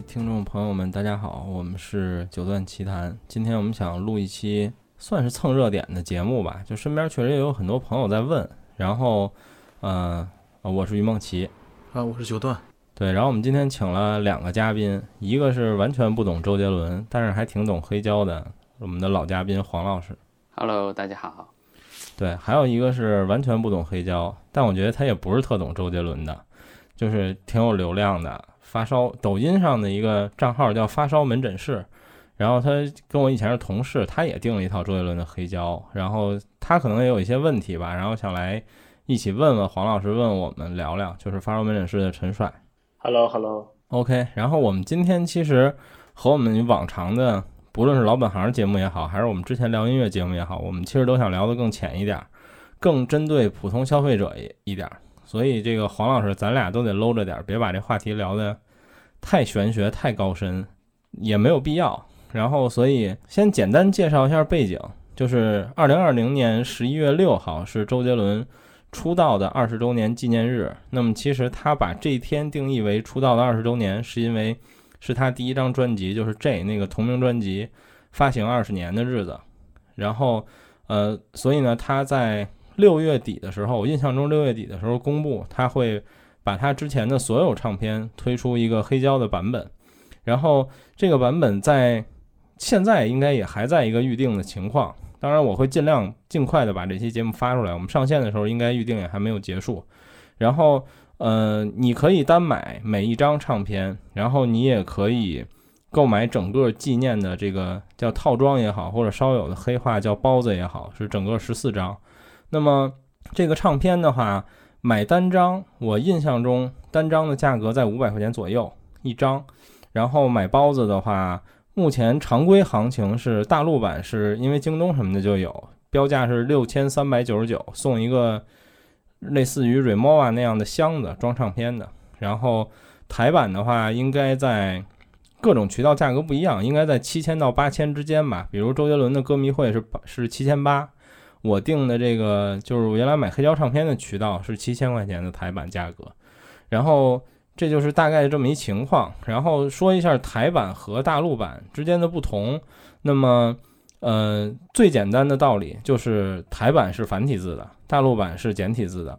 位听众朋友们，大家好，我们是九段奇谈。今天我们想录一期算是蹭热点的节目吧，就身边确实也有很多朋友在问。然后，呃，我是于梦琪啊，我是九段。对，然后我们今天请了两个嘉宾，一个是完全不懂周杰伦，但是还挺懂黑胶的，我们的老嘉宾黄老师。Hello，大家好。对，还有一个是完全不懂黑胶，但我觉得他也不是特懂周杰伦的，就是挺有流量的。发烧抖音上的一个账号叫发烧门诊室，然后他跟我以前是同事，他也订了一套周杰伦的黑胶，然后他可能也有一些问题吧，然后想来一起问问黄老师，问我们聊聊，就是发烧门诊室的陈帅。Hello，Hello，OK。然后我们今天其实和我们往常的，不论是老本行节目也好，还是我们之前聊音乐节目也好，我们其实都想聊得更浅一点，更针对普通消费者一一点。所以这个黄老师，咱俩都得搂着点，别把这话题聊得太玄学、太高深，也没有必要。然后，所以先简单介绍一下背景，就是二零二零年十一月六号是周杰伦出道的二十周年纪念日。那么，其实他把这一天定义为出道的二十周年，是因为是他第一张专辑，就是 J 那个同名专辑发行二十年的日子。然后，呃，所以呢，他在。六月底的时候，我印象中六月底的时候公布，他会把他之前的所有唱片推出一个黑胶的版本，然后这个版本在现在应该也还在一个预定的情况。当然，我会尽量尽快的把这期节目发出来。我们上线的时候应该预定也还没有结束。然后，呃，你可以单买每一张唱片，然后你也可以购买整个纪念的这个叫套装也好，或者稍有的黑话叫包子也好，是整个十四张。那么这个唱片的话，买单张，我印象中单张的价格在五百块钱左右一张。然后买包子的话，目前常规行情是大陆版，是因为京东什么的就有，标价是六千三百九十九，送一个类似于 Remova 那样的箱子装唱片的。然后台版的话，应该在各种渠道价格不一样，应该在七千到八千之间吧。比如周杰伦的歌迷会是是七千八。我订的这个就是我原来买黑胶唱片的渠道是七千块钱的台版价格，然后这就是大概这么一情况。然后说一下台版和大陆版之间的不同。那么，呃，最简单的道理就是台版是繁体字的，大陆版是简体字的。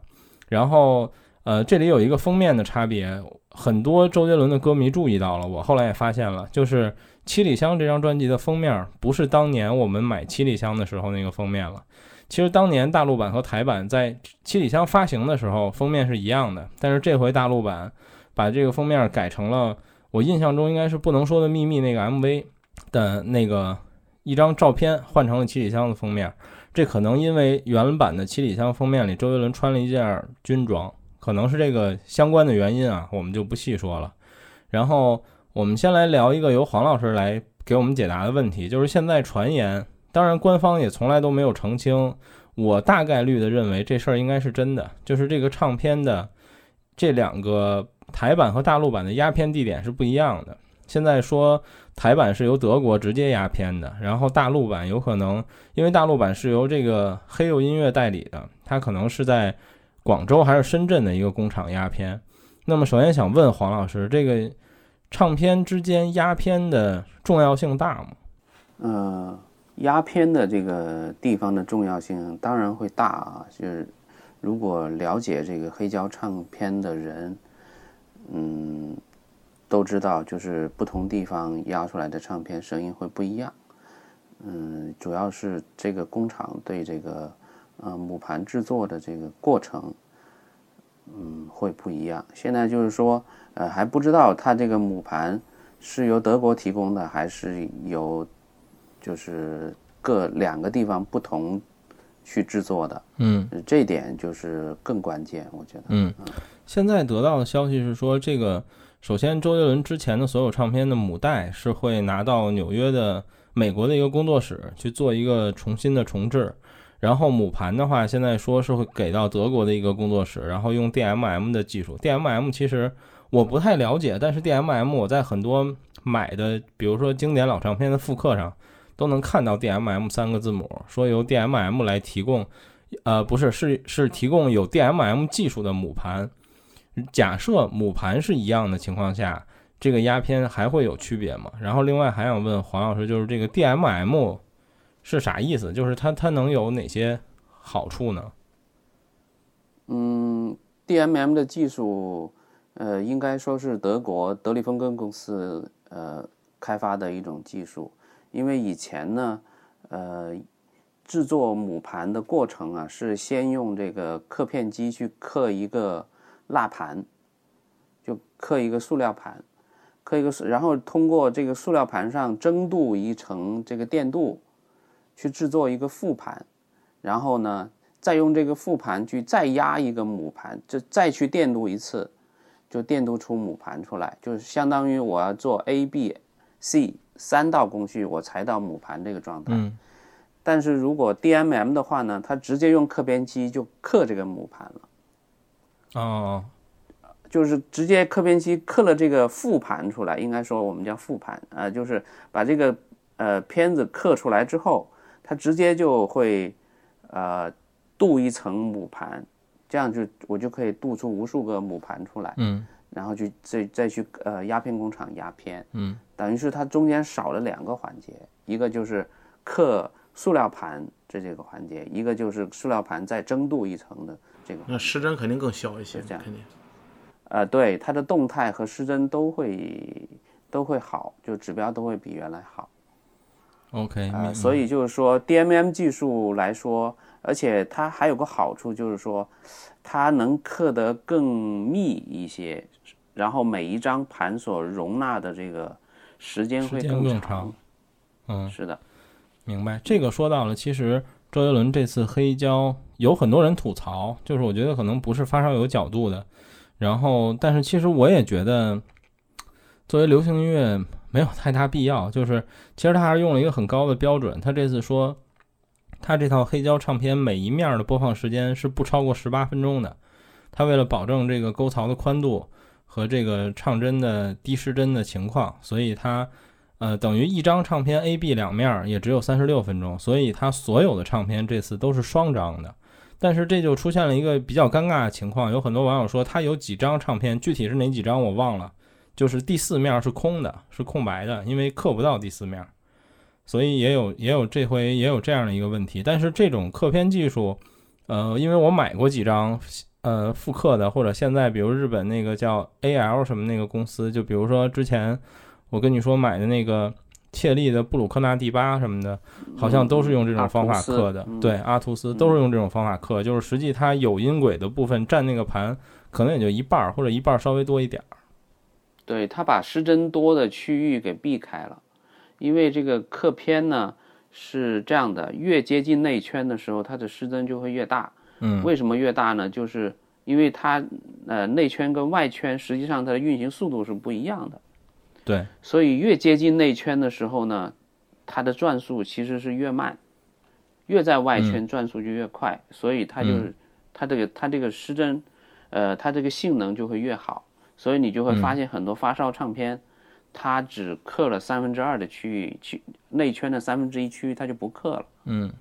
然后，呃，这里有一个封面的差别，很多周杰伦的歌迷注意到了，我后来也发现了，就是《七里香》这张专辑的封面不是当年我们买《七里香》的时候那个封面了。其实当年大陆版和台版在七里香发行的时候封面是一样的，但是这回大陆版把这个封面改成了我印象中应该是不能说的秘密那个 MV 的那个一张照片换成了七里香的封面，这可能因为原版的七里香封面里周杰伦穿了一件军装，可能是这个相关的原因啊，我们就不细说了。然后我们先来聊一个由黄老师来给我们解答的问题，就是现在传言。当然，官方也从来都没有澄清。我大概率的认为这事儿应该是真的，就是这个唱片的这两个台版和大陆版的压片地点是不一样的。现在说台版是由德国直接压片的，然后大陆版有可能因为大陆版是由这个黑釉音乐代理的，它可能是在广州还是深圳的一个工厂压片。那么，首先想问黄老师，这个唱片之间压片的重要性大吗？嗯。压片的这个地方的重要性当然会大啊，就是如果了解这个黑胶唱片的人，嗯，都知道，就是不同地方压出来的唱片声音会不一样。嗯，主要是这个工厂对这个呃母盘制作的这个过程，嗯，会不一样。现在就是说，呃，还不知道它这个母盘是由德国提供的，还是由。就是各两个地方不同去制作的，嗯，这点就是更关键，我觉得。嗯，现在得到的消息是说，这个首先周杰伦之前的所有唱片的母带是会拿到纽约的美国的一个工作室去做一个重新的重置，然后母盘的话，现在说是会给到德国的一个工作室，然后用 DMM 的技术。DMM 其实我不太了解，但是 DMM 我在很多买的，比如说经典老唱片的复刻上。都能看到 DMM 三个字母，说由 DMM 来提供，呃，不是，是是提供有 DMM 技术的母盘。假设母盘是一样的情况下，这个压片还会有区别吗？然后另外还想问黄老师，就是这个 DMM 是啥意思？就是它它能有哪些好处呢？嗯，DMM 的技术，呃，应该说是德国德利芬根公司呃开发的一种技术，因为以前呢，呃。制作母盘的过程啊，是先用这个刻片机去刻一个蜡盘，就刻一个塑料盘，刻一个，然后通过这个塑料盘上蒸镀一层这个电镀，去制作一个副盘，然后呢，再用这个副盘去再压一个母盘，就再去电镀一次，就电镀出母盘出来，就是相当于我要做 A、B、C 三道工序，我才到母盘这个状态。但是如果 DMM 的话呢，它直接用刻片机就刻这个母盘了，哦，就是直接刻片机刻了这个复盘出来，应该说我们叫复盘，呃，就是把这个呃片子刻出来之后，它直接就会呃镀一层母盘，这样就我就可以镀出无数个母盘出来，嗯，然后去再再去呃压片工厂压片，嗯，等于是它中间少了两个环节，一个就是刻。塑料盘这这个环节，一个就是塑料盘再蒸镀一层的这个，那失真肯定更小一些，这样肯定。呃，对，它的动态和失真都会都会好，就指标都会比原来好。OK，啊，所以就是说 DMM 技术来说，而且它还有个好处就是说，它能刻得更密一些，然后每一张盘所容纳的这个时间会更长。嗯，是的。明白，这个说到了，其实周杰伦这次黑胶有很多人吐槽，就是我觉得可能不是发烧友角度的，然后但是其实我也觉得，作为流行音乐没有太大必要，就是其实他还是用了一个很高的标准，他这次说他这套黑胶唱片每一面的播放时间是不超过十八分钟的，他为了保证这个沟槽的宽度和这个唱针的低失真的情况，所以它。呃，等于一张唱片 A、B 两面儿也只有三十六分钟，所以它所有的唱片这次都是双张的。但是这就出现了一个比较尴尬的情况，有很多网友说他有几张唱片，具体是哪几张我忘了，就是第四面是空的，是空白的，因为刻不到第四面，所以也有也有这回也有这样的一个问题。但是这种刻片技术，呃，因为我买过几张呃复刻的，或者现在比如日本那个叫 AL 什么那个公司，就比如说之前。我跟你说，买的那个切利的布鲁克纳第八什么的，好像都是用这种方法刻的。对，阿图斯都是用这种方法刻，就是实际它有音轨的部分占那个盘，可能也就一半儿或者一半儿稍微多一点儿。对，它把失真多的区域给避开了，因为这个刻片呢是这样的，越接近内圈的时候，它的失真就会越大。嗯，为什么越大呢？就是因为它呃内圈跟外圈实际上它的运行速度是不一样的。对，所以越接近内圈的时候呢，它的转速其实是越慢，越在外圈转速就越快，所以它就是它这个它这个失真，呃，它这个性能就会越好，所以你就会发现很多发烧唱片，它只刻了三分之二的区域，区内圈的三分之一区域它就不刻了。嗯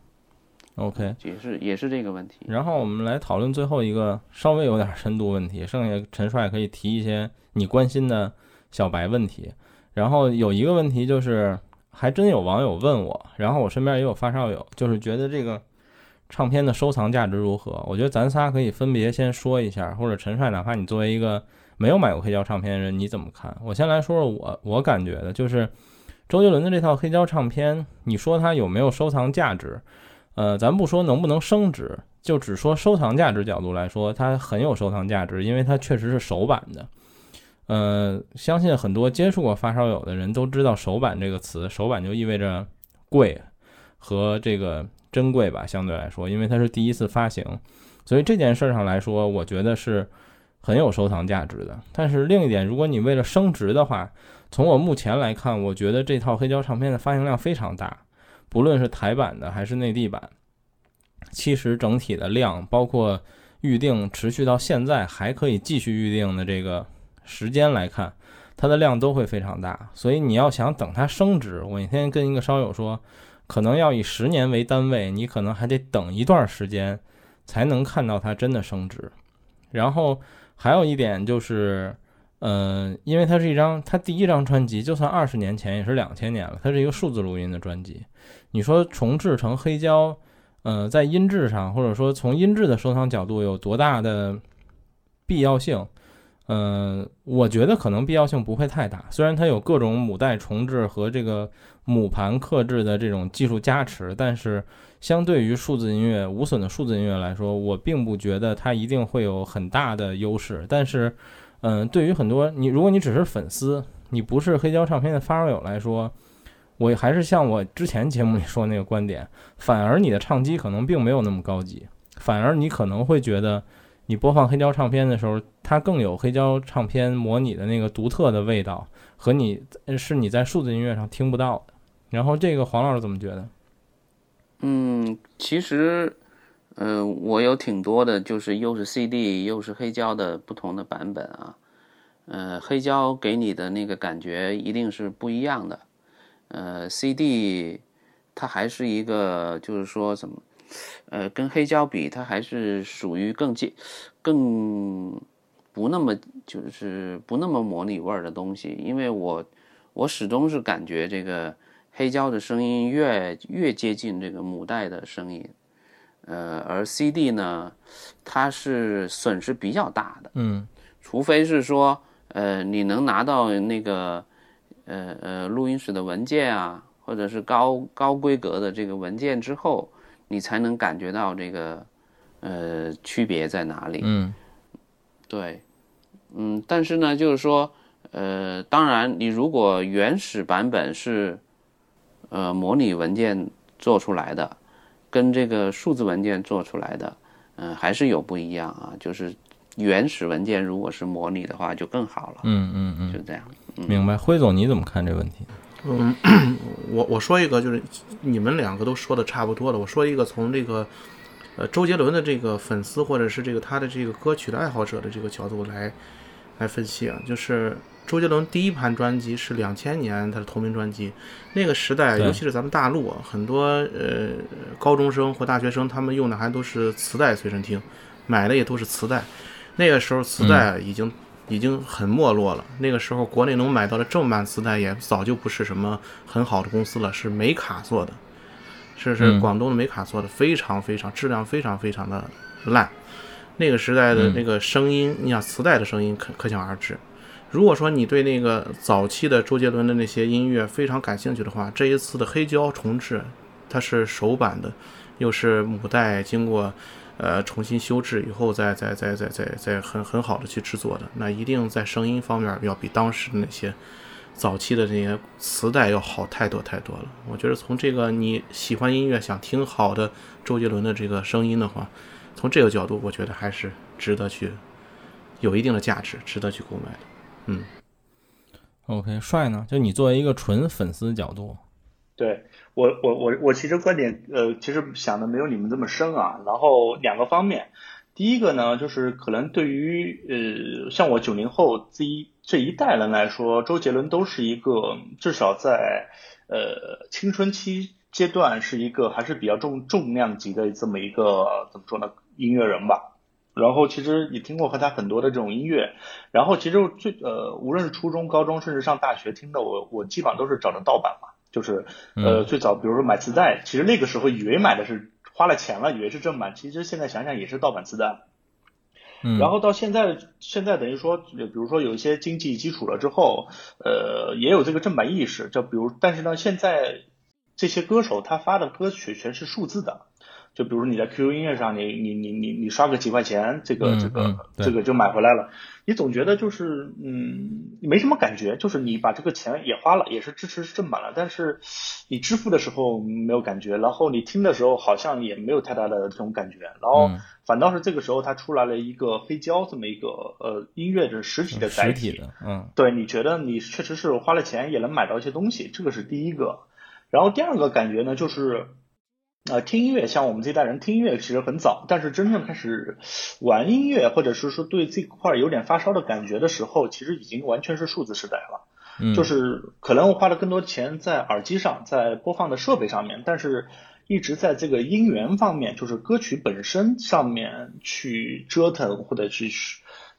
，OK，也是也是这个问题。然后我们来讨论最后一个稍微有点深度问题，剩下陈帅可以提一些你关心的。小白问题，然后有一个问题就是，还真有网友问我，然后我身边也有发烧友，就是觉得这个唱片的收藏价值如何？我觉得咱仨可以分别先说一下，或者陈帅，哪怕你作为一个没有买过黑胶唱片的人，你怎么看？我先来说说我我感觉的，就是周杰伦的这套黑胶唱片，你说它有没有收藏价值？呃，咱不说能不能升值，就只说收藏价值角度来说，它很有收藏价值，因为它确实是首版的。呃，相信很多接触过发烧友的人都知道“首版”这个词，“首版”就意味着贵和这个珍贵吧，相对来说，因为它是第一次发行，所以这件事上来说，我觉得是很有收藏价值的。但是另一点，如果你为了升值的话，从我目前来看，我觉得这套黑胶唱片的发行量非常大，不论是台版的还是内地版，其实整体的量，包括预定持续到现在还可以继续预定的这个。时间来看，它的量都会非常大，所以你要想等它升值，我那天跟一个烧友说，可能要以十年为单位，你可能还得等一段时间才能看到它真的升值。然后还有一点就是，嗯，因为它是一张，它第一张专辑，就算二十年前也是两千年了，它是一个数字录音的专辑。你说重制成黑胶，呃，在音质上，或者说从音质的收藏角度有多大的必要性？嗯，我觉得可能必要性不会太大。虽然它有各种母带重置和这个母盘刻制的这种技术加持，但是相对于数字音乐无损的数字音乐来说，我并不觉得它一定会有很大的优势。但是，嗯，对于很多你，如果你只是粉丝，你不是黑胶唱片的发烧友来说，我还是像我之前节目里说那个观点，反而你的唱机可能并没有那么高级，反而你可能会觉得。你播放黑胶唱片的时候，它更有黑胶唱片模拟的那个独特的味道，和你是你在数字音乐上听不到的。然后这个黄老师怎么觉得？嗯，其实，呃，我有挺多的，就是又是 CD 又是黑胶的不同的版本啊。呃，黑胶给你的那个感觉一定是不一样的。呃，CD 它还是一个，就是说怎么？呃，跟黑胶比，它还是属于更接、更不那么就是不那么模拟味儿的东西。因为我我始终是感觉这个黑胶的声音越越接近这个母带的声音，呃，而 CD 呢，它是损失比较大的。嗯，除非是说，呃，你能拿到那个呃呃录音室的文件啊，或者是高高规格的这个文件之后。你才能感觉到这个，呃，区别在哪里？嗯，对，嗯，但是呢，就是说，呃，当然，你如果原始版本是，呃，模拟文件做出来的，跟这个数字文件做出来的，嗯，还是有不一样啊。就是原始文件如果是模拟的话，就更好了。嗯嗯嗯，就这样。明白，辉总你怎么看这问题？嗯，我我说一个，就是你们两个都说的差不多了。我说一个，从这个呃周杰伦的这个粉丝，或者是这个他的这个歌曲的爱好者的这个角度来来分析啊，就是周杰伦第一盘专辑是两千年他的同名专辑，那个时代，尤其是咱们大陆啊，很多呃高中生或大学生，他们用的还都是磁带随身听，买的也都是磁带。那个时候磁带已经。已经很没落了。那个时候，国内能买到的正版磁带也早就不是什么很好的公司了，是美卡做的，是是广东的美卡做的，非常非常质量非常非常的烂。那个时代的那个声音，你想磁带的声音可可想而知。如果说你对那个早期的周杰伦的那些音乐非常感兴趣的话，这一次的黑胶重制，它是首版的，又是母带经过。呃，重新修制以后，再再再再再再很很好的去制作的，那一定在声音方面要比当时的那些早期的这些磁带要好太多太多了。我觉得从这个你喜欢音乐，想听好的周杰伦的这个声音的话，从这个角度，我觉得还是值得去有一定的价值，值得去购买的。嗯，OK，帅呢？就你作为一个纯粉丝角度。对我，我我我其实观点，呃，其实想的没有你们这么深啊。然后两个方面，第一个呢，就是可能对于呃像我九零后这一这一代人来说，周杰伦都是一个至少在呃青春期阶段是一个还是比较重重量级的这么一个怎么说呢音乐人吧。然后其实也听过和他很多的这种音乐，然后其实最呃无论是初中、高中，甚至上大学听的，我我基本上都是找的盗版嘛。就是呃，最早比如说买磁带，其实那个时候以为买的是花了钱了，以为是正版，其实现在想想也是盗版磁带。嗯。然后到现在，现在等于说，比如说有一些经济基础了之后，呃，也有这个正版意识。就比如，但是呢，现在这些歌手他发的歌曲全是数字的。就比如你在 QQ 音乐上，你你你你你刷个几块钱，这个这个这个就买回来了。你总觉得就是嗯没什么感觉，就是你把这个钱也花了，也是支持正版了，但是你支付的时候没有感觉，然后你听的时候好像也没有太大的这种感觉，然后反倒是这个时候它出来了一个黑胶这么一个呃音乐的实体的载体，嗯，对，你觉得你确实是花了钱也能买到一些东西，这个是第一个。然后第二个感觉呢就是。啊，听音乐像我们这代人听音乐其实很早，但是真正开始玩音乐，或者是说对这块有点发烧的感觉的时候，其实已经完全是数字时代了。嗯，就是可能我花了更多钱在耳机上，在播放的设备上面，但是一直在这个音源方面，就是歌曲本身上面去折腾或者去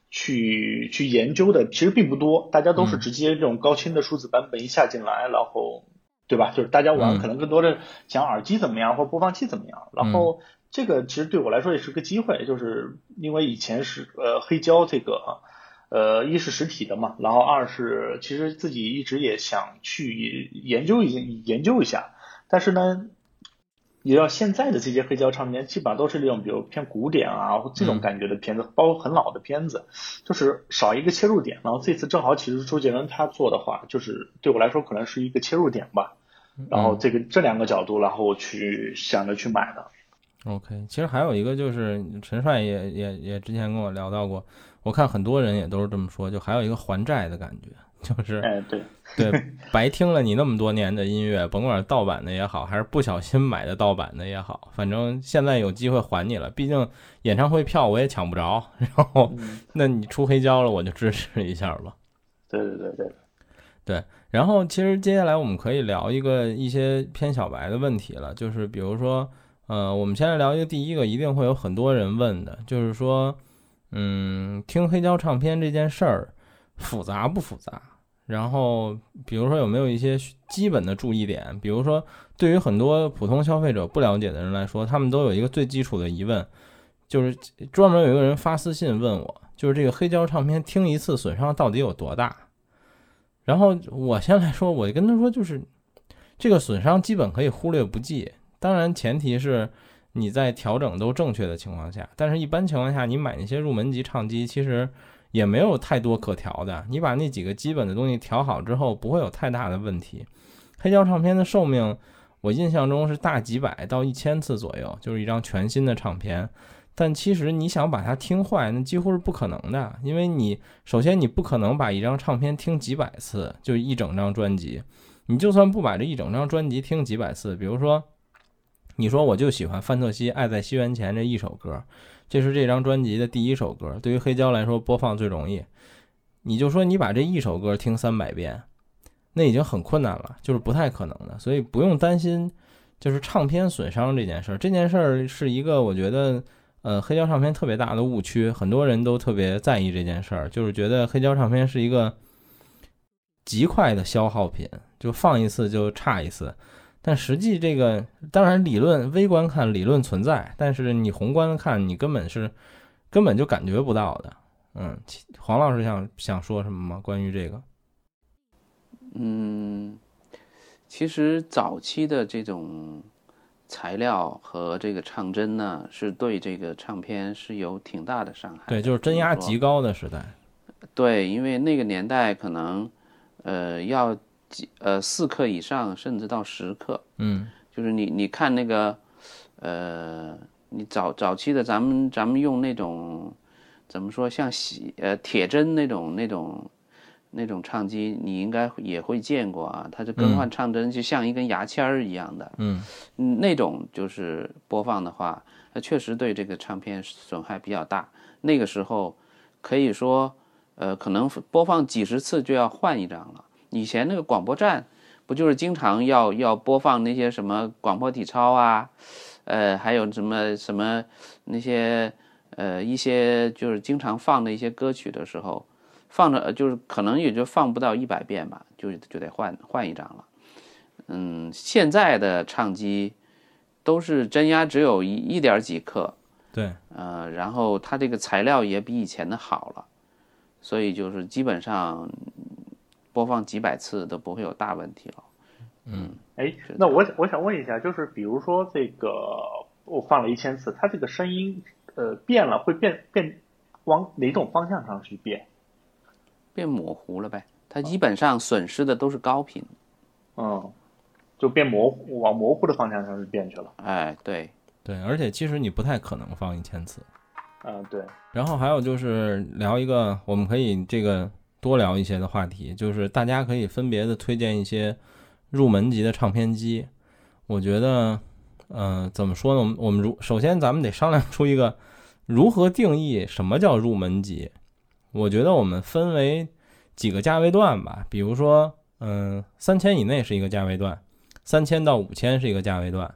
去去研究的其实并不多，大家都是直接这种高清的数字版本一下进来，然后对吧？就是大家玩可能更多的讲耳机怎么样或播放器怎么样，然后这个其实对我来说也是个机会，就是因为以前是呃黑胶这个。呃，一是实体的嘛，然后二是其实自己一直也想去研究一研究一下，但是呢，你知道现在的这些黑胶唱片基本上都是那种比如偏古典啊或这种感觉的片子，包括很老的片子，就是少一个切入点。然后这次正好其实周杰伦他做的话，就是对我来说可能是一个切入点吧。然后这个这两个角度，然后去想着去买的。OK，其实还有一个就是陈帅也也也之前跟我聊到过。我看很多人也都是这么说，就还有一个还债的感觉，就是，哎，对，对，白听了你那么多年的音乐，甭管盗版的也好，还是不小心买的盗版的也好，反正现在有机会还你了。毕竟演唱会票我也抢不着，然后，那你出黑胶了，我就支持一下吧。对对对对，对。然后其实接下来我们可以聊一个一些偏小白的问题了，就是比如说，呃，我们先来聊一个第一个，一定会有很多人问的，就是说。嗯，听黑胶唱片这件事儿复杂不复杂？然后，比如说有没有一些基本的注意点？比如说，对于很多普通消费者不了解的人来说，他们都有一个最基础的疑问，就是专门有一个人发私信问我，就是这个黑胶唱片听一次损伤到底有多大？然后我先来说，我就跟他说，就是这个损伤基本可以忽略不计，当然前提是。你在调整都正确的情况下，但是一般情况下，你买那些入门级唱机，其实也没有太多可调的。你把那几个基本的东西调好之后，不会有太大的问题。黑胶唱片的寿命，我印象中是大几百到一千次左右，就是一张全新的唱片。但其实你想把它听坏，那几乎是不可能的，因为你首先你不可能把一张唱片听几百次，就一整张专辑。你就算不把这一整张专辑听几百次，比如说。你说我就喜欢范特西《爱在西元前》这一首歌，这是这张专辑的第一首歌。对于黑胶来说，播放最容易。你就说你把这一首歌听三百遍，那已经很困难了，就是不太可能的。所以不用担心，就是唱片损伤这件事儿。这件事儿是一个我觉得，呃，黑胶唱片特别大的误区，很多人都特别在意这件事儿，就是觉得黑胶唱片是一个极快的消耗品，就放一次就差一次。但实际这个当然理论微观看理论存在，但是你宏观看你根本是根本就感觉不到的。嗯，黄老师想想说什么吗？关于这个？嗯，其实早期的这种材料和这个唱针呢，是对这个唱片是有挺大的伤害。对，就是针压极高的时代。对，因为那个年代可能呃要。几呃四克以上，甚至到十克，嗯，就是你你看那个，呃，你早早期的咱们咱们用那种怎么说像洗呃铁针那种那种那种唱机，你应该也会见过啊，它是更换唱针就像一根牙签儿一样的，嗯，那种就是播放的话，它确实对这个唱片损害比较大。那个时候可以说，呃，可能播放几十次就要换一张了。以前那个广播站，不就是经常要要播放那些什么广播体操啊，呃，还有什么什么那些呃一些就是经常放的一些歌曲的时候，放着就是可能也就放不到一百遍吧，就就得换换一张了。嗯，现在的唱机都是真压只有一一点几克，对，呃，然后它这个材料也比以前的好了，所以就是基本上。播放几百次都不会有大问题了。嗯，哎，那我我想问一下，就是比如说这个我放了一千次，它这个声音呃变了，会变变往哪种方向上去变？变模糊了呗。它基本上损失的都是高频。嗯，就变模糊，往模糊的方向上是变去了。哎，对对，而且其实你不太可能放一千次。嗯，对。然后还有就是聊一个，我们可以这个。多聊一些的话题，就是大家可以分别的推荐一些入门级的唱片机。我觉得，嗯，怎么说呢？我们我们如首先咱们得商量出一个如何定义什么叫入门级。我觉得我们分为几个价位段吧，比如说，嗯，三千以内是一个价位段，三千到五千是一个价位段，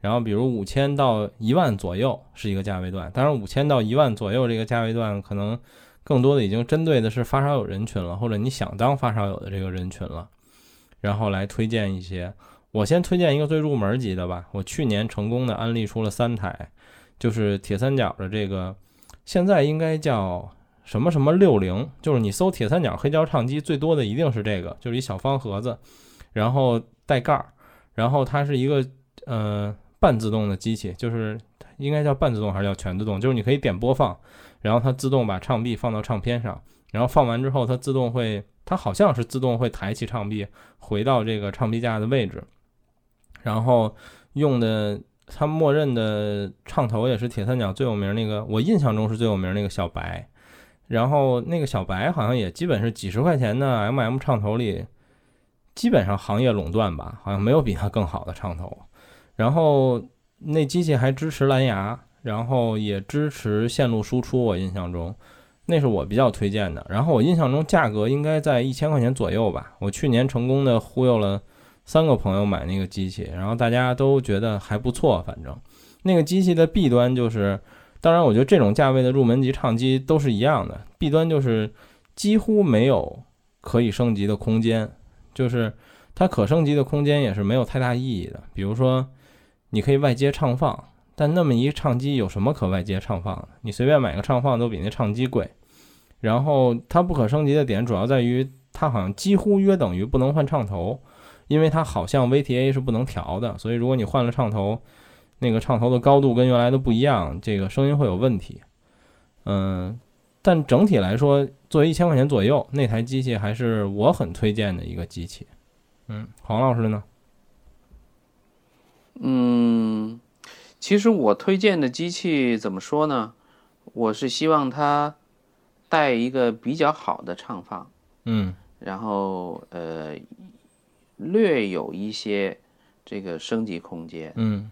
然后比如五千到一万左右是一个价位段。当然，五千到一万左右这个价位段可能。更多的已经针对的是发烧友人群了，或者你想当发烧友的这个人群了，然后来推荐一些。我先推荐一个最入门级的吧，我去年成功的安利出了三台，就是铁三角的这个，现在应该叫什么什么六零，就是你搜铁三角黑胶唱机最多的一定是这个，就是一小方盒子，然后带盖儿，然后它是一个呃半自动的机器，就是应该叫半自动还是叫全自动，就是你可以点播放，然后它自动把唱臂放到唱片上，然后放完之后它自动会，它好像是自动会抬起唱臂回到这个唱臂架的位置。然后用的，它默认的唱头也是铁三角最有名那个，我印象中是最有名那个小白。然后那个小白好像也基本是几十块钱的 MM 唱头里，基本上行业垄断吧，好像没有比它更好的唱头。然后那机器还支持蓝牙，然后也支持线路输出，我印象中那是我比较推荐的。然后我印象中价格应该在一千块钱左右吧，我去年成功的忽悠了。三个朋友买那个机器，然后大家都觉得还不错。反正那个机器的弊端就是，当然我觉得这种价位的入门级唱机都是一样的，弊端就是几乎没有可以升级的空间，就是它可升级的空间也是没有太大意义的。比如说，你可以外接唱放，但那么一唱机有什么可外接唱放的？你随便买个唱放都比那唱机贵。然后它不可升级的点主要在于，它好像几乎约等于不能换唱头。因为它好像 VTA 是不能调的，所以如果你换了唱头，那个唱头的高度跟原来的不一样，这个声音会有问题。嗯，但整体来说，作为一千块钱左右，那台机器还是我很推荐的一个机器。嗯，黄老师呢？嗯，其实我推荐的机器怎么说呢？我是希望它带一个比较好的唱放。嗯，然后呃。略有一些这个升级空间，嗯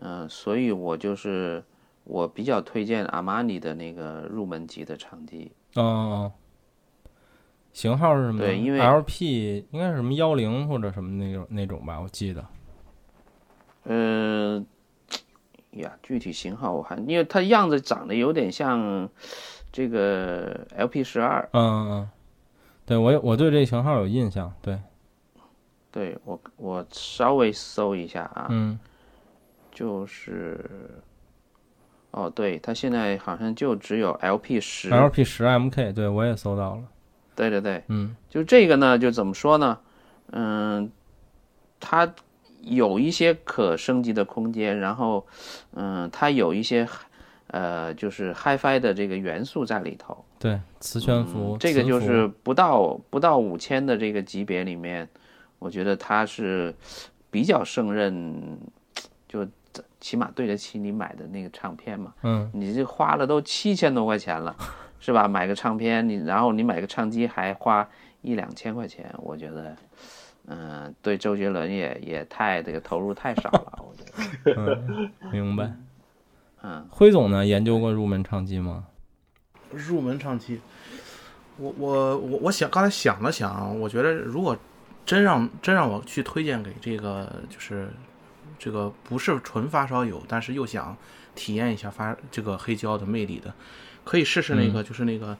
嗯，所以我就是我比较推荐阿玛尼的那个入门级的场机。哦，型号是什么？对，因为 LP 应该是什么幺零或者什么那种那种吧，我记得。嗯，呀，具体型号我还因为它样子长得有点像这个 LP 十二。嗯嗯，对我我对这型号有印象，对。对我，我稍微搜一下啊，嗯，就是，哦，对，它现在好像就只有 LP 十，LP 十 MK，对我也搜到了，对对对，嗯，就这个呢，就怎么说呢，嗯，它有一些可升级的空间，然后，嗯，它有一些，呃，就是 HiFi 的这个元素在里头，对，磁悬浮，这个就是不到不到五千的这个级别里面。我觉得它是比较胜任，就起码对得起你买的那个唱片嘛。嗯，你这花了都七千多块钱了，是吧？买个唱片，你然后你买个唱机还花一两千块钱，我觉得，嗯，对周杰伦也也太这个投入太少了，我觉得。明白。嗯，辉总呢？研究过入门唱机吗？入门唱机，我我我我想刚才想了想，我觉得如果。真让真让我去推荐给这个，就是这个不是纯发烧友，但是又想体验一下发这个黑胶的魅力的，可以试试那个，就是那个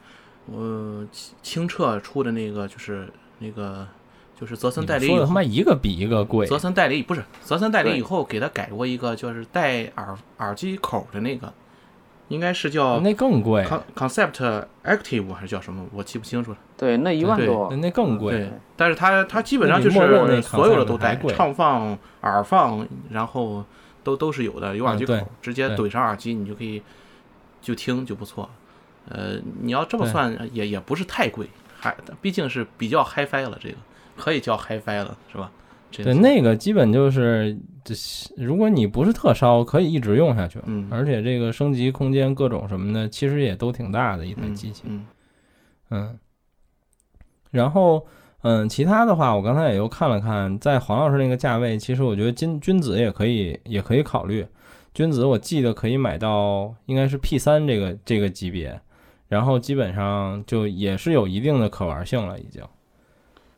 呃清澈出的那个，就是那个就是泽森代理。说的他妈一个比一个贵。泽森代理不是泽森代理以后给他改过一个，就是带耳耳机口的那个。应该是叫那更贵，Concept Active 还是叫什么？我记不清楚了。对，那一万多，那更贵。对，但是它它基本上就是所有的都带，唱放、耳放，然后都都是有的，有耳机口，直接怼上耳机，你就可以就听就不错。呃，你要这么算也也不是太贵，还毕竟是比较 HiFi 了，这个可以叫 HiFi 了，是吧？对，那个基本就是，如果你不是特烧，可以一直用下去。嗯，而且这个升级空间各种什么的，其实也都挺大的一台机器。嗯，嗯。然后，嗯，其他的话，我刚才也又看了看，在黄老师那个价位，其实我觉得君君子也可以，也可以考虑。君子我记得可以买到应该是 P 三这个这个级别，然后基本上就也是有一定的可玩性了，已经。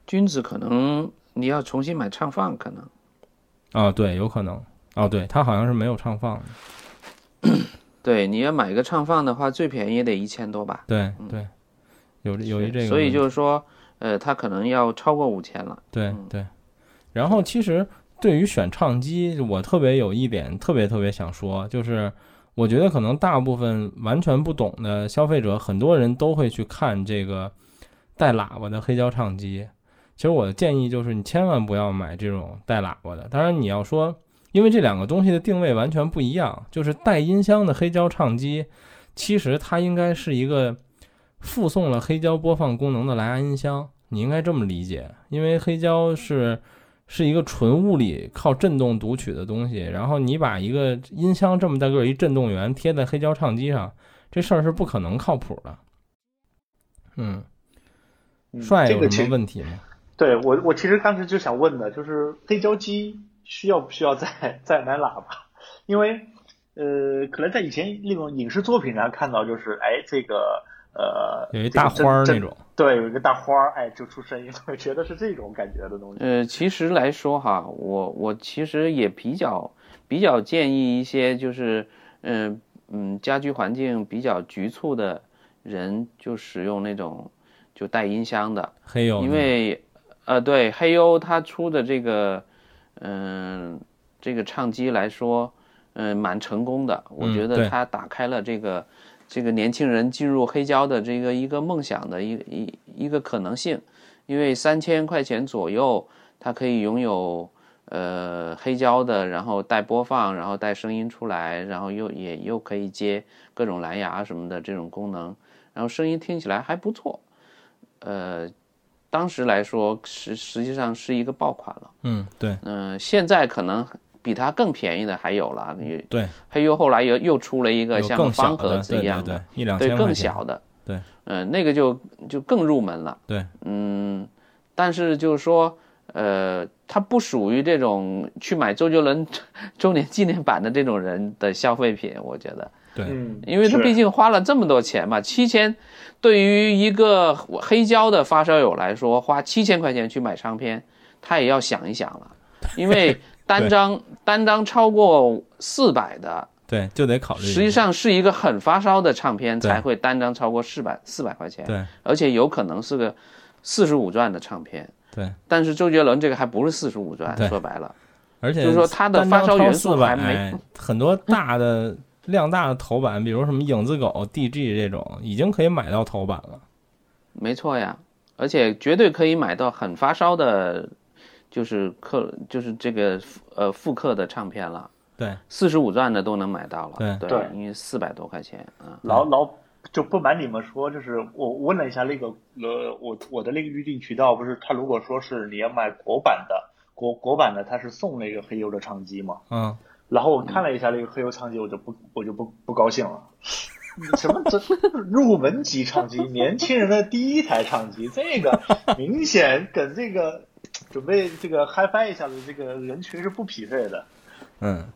君子可能。你要重新买唱放可能，啊对，有可能，哦对，它好像是没有唱放的。对，你要买个唱放的话，最便宜也得一千多吧？对对，有有一这个，所以就是说，呃，它可能要超过五千了。对对。然后其实对于选唱机，我特别有一点特别特别想说，就是我觉得可能大部分完全不懂的消费者，很多人都会去看这个带喇叭的黑胶唱机。其实我的建议就是，你千万不要买这种带喇叭的。当然你要说。因为这两个东西的定位完全不一样，就是带音箱的黑胶唱机，其实它应该是一个附送了黑胶播放功能的蓝牙音箱，你应该这么理解。因为黑胶是是一个纯物理靠振动读取的东西，然后你把一个音箱这么大个一振动源贴在黑胶唱机上，这事儿是不可能靠谱的。嗯，帅有什么问题吗？对我，我其实当时就想问的，就是黑胶机。需要不需要再再买喇叭？因为呃，可能在以前那种影视作品上看到，就是哎，这个呃，有一大花儿那种，对，有一个大花儿，哎，就出声音，我觉得是这种感觉的东西。呃，其实来说哈，我我其实也比较比较建议一些，就是嗯嗯，家居环境比较局促的人，就使用那种就带音箱的因为呃，对，黑优他出的这个。嗯，这个唱机来说，嗯，蛮成功的。我觉得它打开了这个这个年轻人进入黑胶的这个一个梦想的一一一个可能性。因为三千块钱左右，它可以拥有呃黑胶的，然后带播放，然后带声音出来，然后又也又可以接各种蓝牙什么的这种功能，然后声音听起来还不错。呃。当时来说，实实际上是一个爆款了。嗯，对。嗯，现在可能比它更便宜的还有了。对。黑优后来又又出了一个像方盒子一样的，对，一两千更小的。对。嗯，那个就就更入门了。对。嗯，但是就是说，呃，它不属于这种去买周杰伦 周年纪念版的这种人的消费品，我觉得。对。因为他毕竟花了这么多钱嘛，七千。对于一个黑胶的发烧友来说，花七千块钱去买唱片，他也要想一想了，因为单张单张超过四百的，对，就得考虑。实际上是一个很发烧的唱片才会单张超过四百四百块钱，对，而且有可能是个四十五转的唱片，对。但是周杰伦这个还不是四十五转，说白了，而且就是说他的发烧元素还没很多大的。量大的头版，比如什么影子狗、DG 这种，已经可以买到头版了。没错呀，而且绝对可以买到很发烧的，就是刻，就是这个呃复刻的唱片了。对，四十五钻的都能买到了。对对，因为四百多块钱啊。老老就不瞒你们说，就是我问了一下那个呃，我我的那个预定渠道，不是他如果说是你要买国版的国国版的，他是送那个黑油的唱机嘛？嗯。然后我看了一下那个黑油唱机，我就不我就不不高兴了。什么这入门级唱机，年轻人的第一台唱机，这个明显跟这个准备这个嗨翻一下的这个人群是不匹配的。嗯，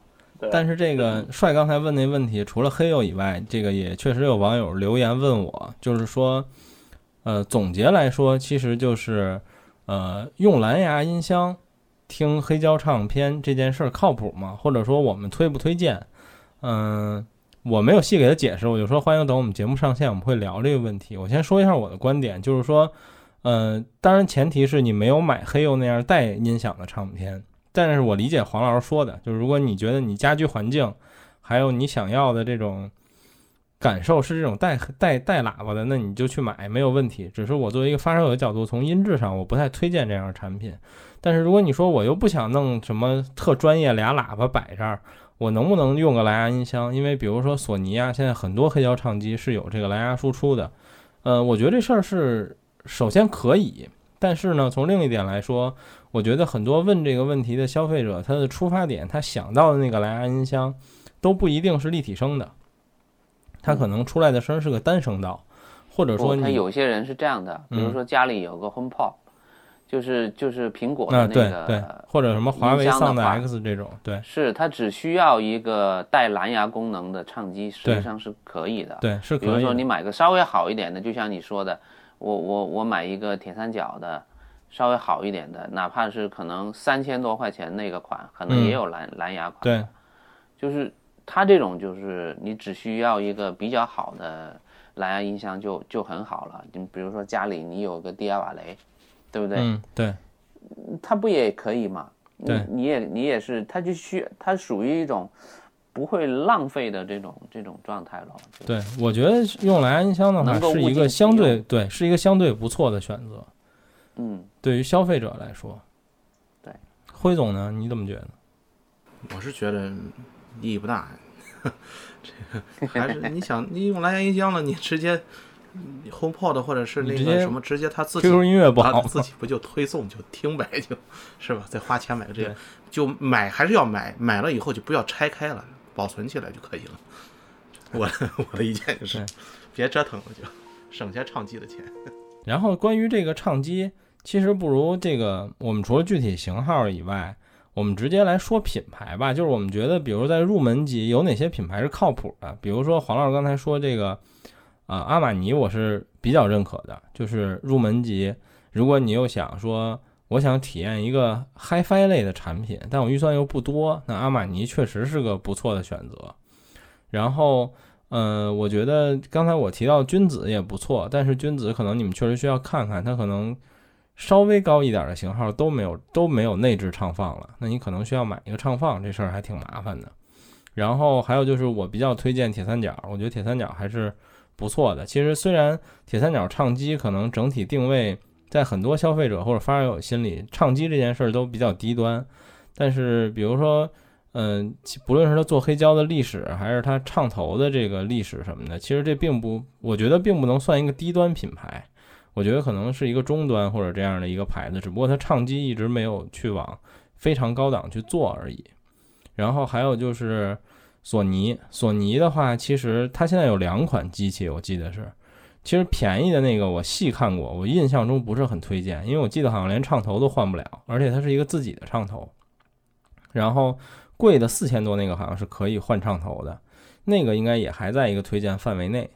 但是这个帅刚才问那问题，除了黑油以外，这个也确实有网友留言问我，就是说，呃，总结来说，其实就是呃，用蓝牙音箱。听黑胶唱片这件事儿靠谱吗？或者说我们推不推荐？嗯，我没有细给他解释，我就说欢迎等我们节目上线，我们会聊这个问题。我先说一下我的观点，就是说，嗯，当然前提是你没有买黑油那样带音响的唱片。但是我理解黄老师说的，就是如果你觉得你家居环境还有你想要的这种感受是这种带带带喇叭的，那你就去买没有问题。只是我作为一个发烧友的角度，从音质上我不太推荐这样的产品。但是如果你说我又不想弄什么特专业俩喇叭摆这儿，我能不能用个蓝牙音箱？因为比如说索尼啊，现在很多黑胶唱机是有这个蓝牙输出的。呃，我觉得这事儿是首先可以，但是呢，从另一点来说，我觉得很多问这个问题的消费者，他的出发点，他想到的那个蓝牙音箱都不一定是立体声的，他可能出来的声是个单声道，或者说他有些人是这样的，比如说家里有个 HomePod。就是就是苹果的那个，对对，或者什么华为 Sound X 这种，对，是它只需要一个带蓝牙功能的唱机，实际上是可以的。对，是可以。比如说你买个稍微好一点的，就像你说的，我我我买一个铁三角的，稍微好一点的，哪怕是可能三千多块钱那个款，可能也有蓝蓝牙款。对，就是它这种，就是你只需要一个比较好的蓝牙音箱就就很好了。你比如说家里你有个迪亚瓦雷，对不对？嗯，对，它不也可以嘛？对你你也你也是，它就需它属于一种不会浪费的这种这种状态了。对，我觉得用蓝牙音箱的话能够是一个相对对，是一个相对不错的选择，嗯，对于消费者来说。对，辉总呢，你怎么觉得？我是觉得意义不大。这个还是你想，你用蓝牙音箱了，你直接嗯 HomePod 或者是那个什么，直接它自己 QQ 音乐不好？它自己不就推送就听呗，就是吧？再花钱买个这个，就买还是要买，买了以后就不要拆开了，保存起来就可以了。我我的意见就是，别折腾了，就省下唱机的钱。然后关于这个唱机，其实不如这个，我们除了具体型号以外，我们直接来说品牌吧。就是我们觉得，比如在入门级有哪些品牌是靠谱的？比如说黄老师刚才说这个，啊、阿玛尼我是比较认可的，就是入门级。如果你又想说，我想体验一个 HiFi 类的产品，但我预算又不多，那阿玛尼确实是个不错的选择。然后，呃，我觉得刚才我提到君子也不错，但是君子可能你们确实需要看看，它可能稍微高一点的型号都没有都没有内置唱放了，那你可能需要买一个唱放，这事儿还挺麻烦的。然后还有就是我比较推荐铁三角，我觉得铁三角还是不错的。其实虽然铁三角唱机可能整体定位在很多消费者或者发烧友心里，唱机这件事儿都比较低端，但是比如说。嗯，其不论是它做黑胶的历史，还是它唱头的这个历史什么的，其实这并不，我觉得并不能算一个低端品牌，我觉得可能是一个中端或者这样的一个牌子，只不过它唱机一直没有去往非常高档去做而已。然后还有就是索尼，索尼的话，其实它现在有两款机器，我记得是，其实便宜的那个我细看过，我印象中不是很推荐，因为我记得好像连唱头都换不了，而且它是一个自己的唱头，然后。贵的四千多那个好像是可以换唱头的，那个应该也还在一个推荐范围内。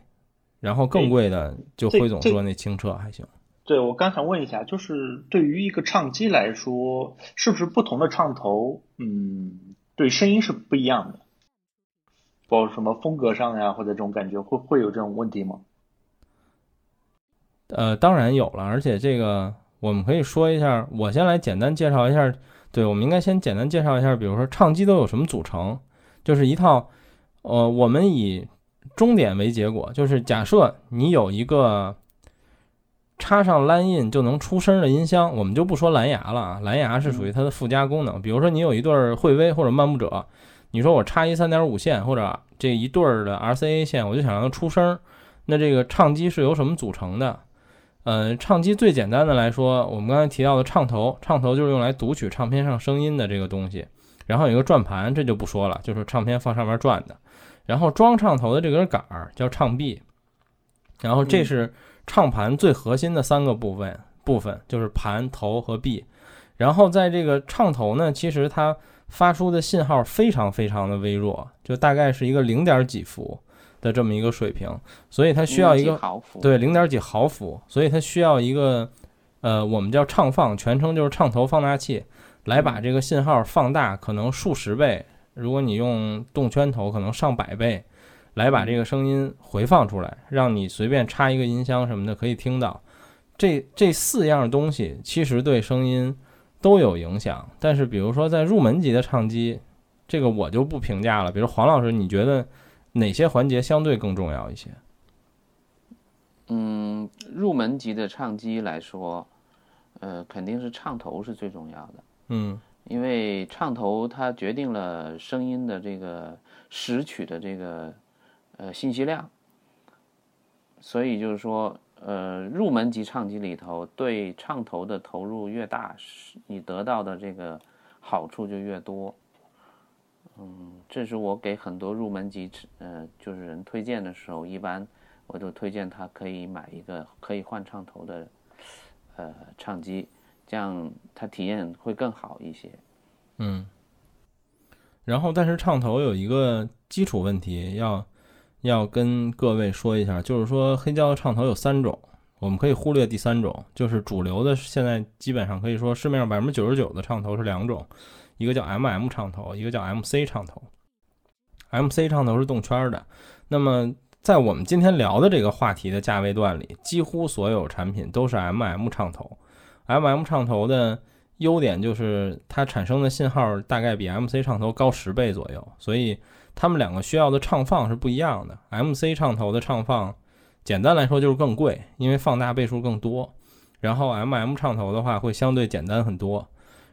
然后更贵的，就这这辉总说那清澈还行。对，我刚想问一下，就是对于一个唱机来说，是不是不同的唱头，嗯，对声音是不一样的？包括什么风格上呀，或者这种感觉，会会有这种问题吗？呃，当然有了，而且这个我们可以说一下，我先来简单介绍一下。对，我们应该先简单介绍一下，比如说唱机都有什么组成，就是一套，呃，我们以终点为结果，就是假设你有一个插上 LAN in 就能出声的音箱，我们就不说蓝牙了啊，蓝牙是属于它的附加功能。比如说你有一对惠威或者漫步者，你说我插一三点五线或者这一对儿的 RCA 线，我就想让它出声，那这个唱机是由什么组成的？呃，唱机最简单的来说，我们刚才提到的唱头，唱头就是用来读取唱片上声音的这个东西。然后有一个转盘，这就不说了，就是唱片放上面转的。然后装唱头的这根杆儿叫唱臂，然后这是唱盘最核心的三个部分，部分就是盘、头和臂。然后在这个唱头呢，其实它发出的信号非常非常的微弱，就大概是一个零点几伏的这么一个水平，所以它需要一个，对，零点几毫伏，所以它需要一个，呃，我们叫唱放，全称就是唱头放大器，来把这个信号放大，可能数十倍。如果你用动圈头，可能上百倍，来把这个声音回放出来，让你随便插一个音箱什么的可以听到。这这四样东西其实对声音都有影响，但是比如说在入门级的唱机，这个我就不评价了。比如黄老师，你觉得哪些环节相对更重要一些？嗯，入门级的唱机来说，呃，肯定是唱头是最重要的，嗯因为唱头它决定了声音的这个拾取的这个呃信息量，所以就是说，呃，入门级唱机里头对唱头的投入越大，是你得到的这个好处就越多。嗯，这是我给很多入门级呃就是人推荐的时候，一般我都推荐他可以买一个可以换唱头的呃唱机，这样他体验会更好一些。嗯。然后，但是唱头有一个基础问题要要跟各位说一下，就是说黑胶的唱头有三种，我们可以忽略第三种，就是主流的现在基本上可以说市面上百分之九十九的唱头是两种，一个叫 MM 唱头，一个叫 MC 唱头。MC 唱头是动圈的，那么在我们今天聊的这个话题的价位段里，几乎所有产品都是 MM 唱头。MM 唱头的优点就是它产生的信号大概比 MC 唱头高十倍左右，所以它们两个需要的唱放是不一样的。MC 唱头的唱放，简单来说就是更贵，因为放大倍数更多。然后 MM 唱头的话会相对简单很多。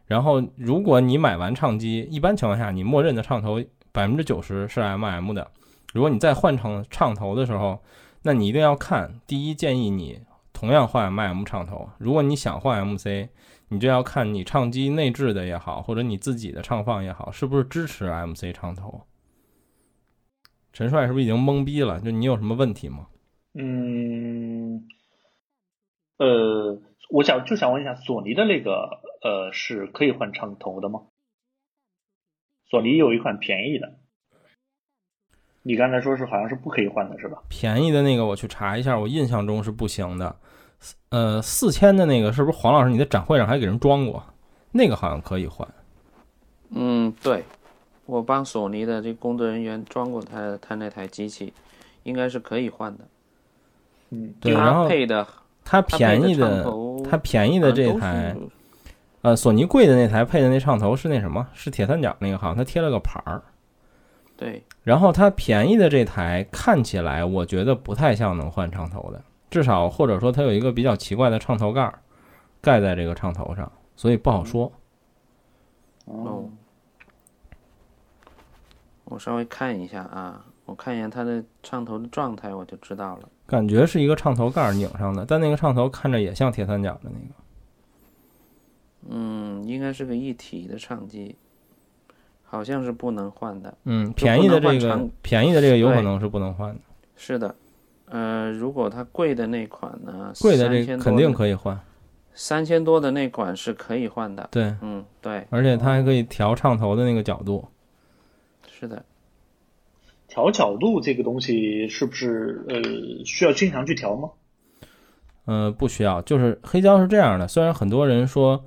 然后如果你买完唱机，一般情况下你默认的唱头百分之九十是 MM 的。如果你再换成唱头的时候，那你一定要看。第一，建议你同样换 MM 唱头。如果你想换 MC，你就要看你唱机内置的也好，或者你自己的唱放也好，是不是支持 MC 唱头。陈帅是不是已经懵逼了？就你有什么问题吗？嗯，呃，我想就想问一下，索尼的那个呃是可以换唱头的吗？索尼有一款便宜的。你刚才说是好像是不可以换的是吧？便宜的那个我去查一下，我印象中是不行的。呃，四千的那个是不是黄老师你在展会上还给人装过？那个好像可以换。嗯，对，我帮索尼的这工作人员装过他他那台机器，应该是可以换的。嗯，对，然后配的它便宜的它便宜的这台，呃，索尼贵的那台配的那唱头是那什么？是铁三角那个，好像它贴了个牌儿。对，然后它便宜的这台看起来，我觉得不太像能换唱头的，至少或者说它有一个比较奇怪的唱头盖儿盖在这个唱头上，所以不好说。哦，我稍微看一下啊，我看一下它的唱头的状态，我就知道了。感觉是一个唱头盖拧上的，但那个唱头看着也像铁三角的那个。嗯，应该是个一体的唱机。好像是不能换的，嗯，便宜的这个便宜的这个有可能是不能换的。是的，呃，如果它贵的那款呢？贵的这肯定可以换。三千多的那款是可以换的。对，嗯，对。而且它还可以调唱头的那个角度。是的。调角度这个东西是不是呃需要经常去调吗？呃，不需要，就是黑胶是这样的。虽然很多人说，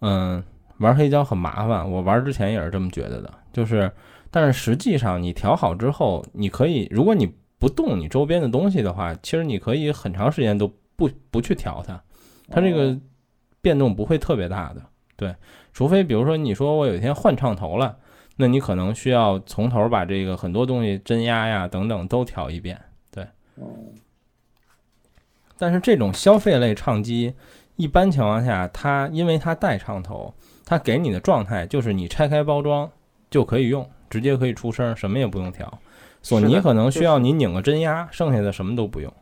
嗯。玩黑胶很麻烦，我玩之前也是这么觉得的。就是，但是实际上你调好之后，你可以，如果你不动你周边的东西的话，其实你可以很长时间都不不去调它，它这个变动不会特别大的。对，除非比如说你说我有一天换唱头了，那你可能需要从头把这个很多东西真压呀等等都调一遍。对，但是这种消费类唱机，一般情况下它因为它带唱头。它给你的状态就是你拆开包装就可以用，直接可以出声，什么也不用调。索尼可能需要你拧个针压，剩下的什么都不用。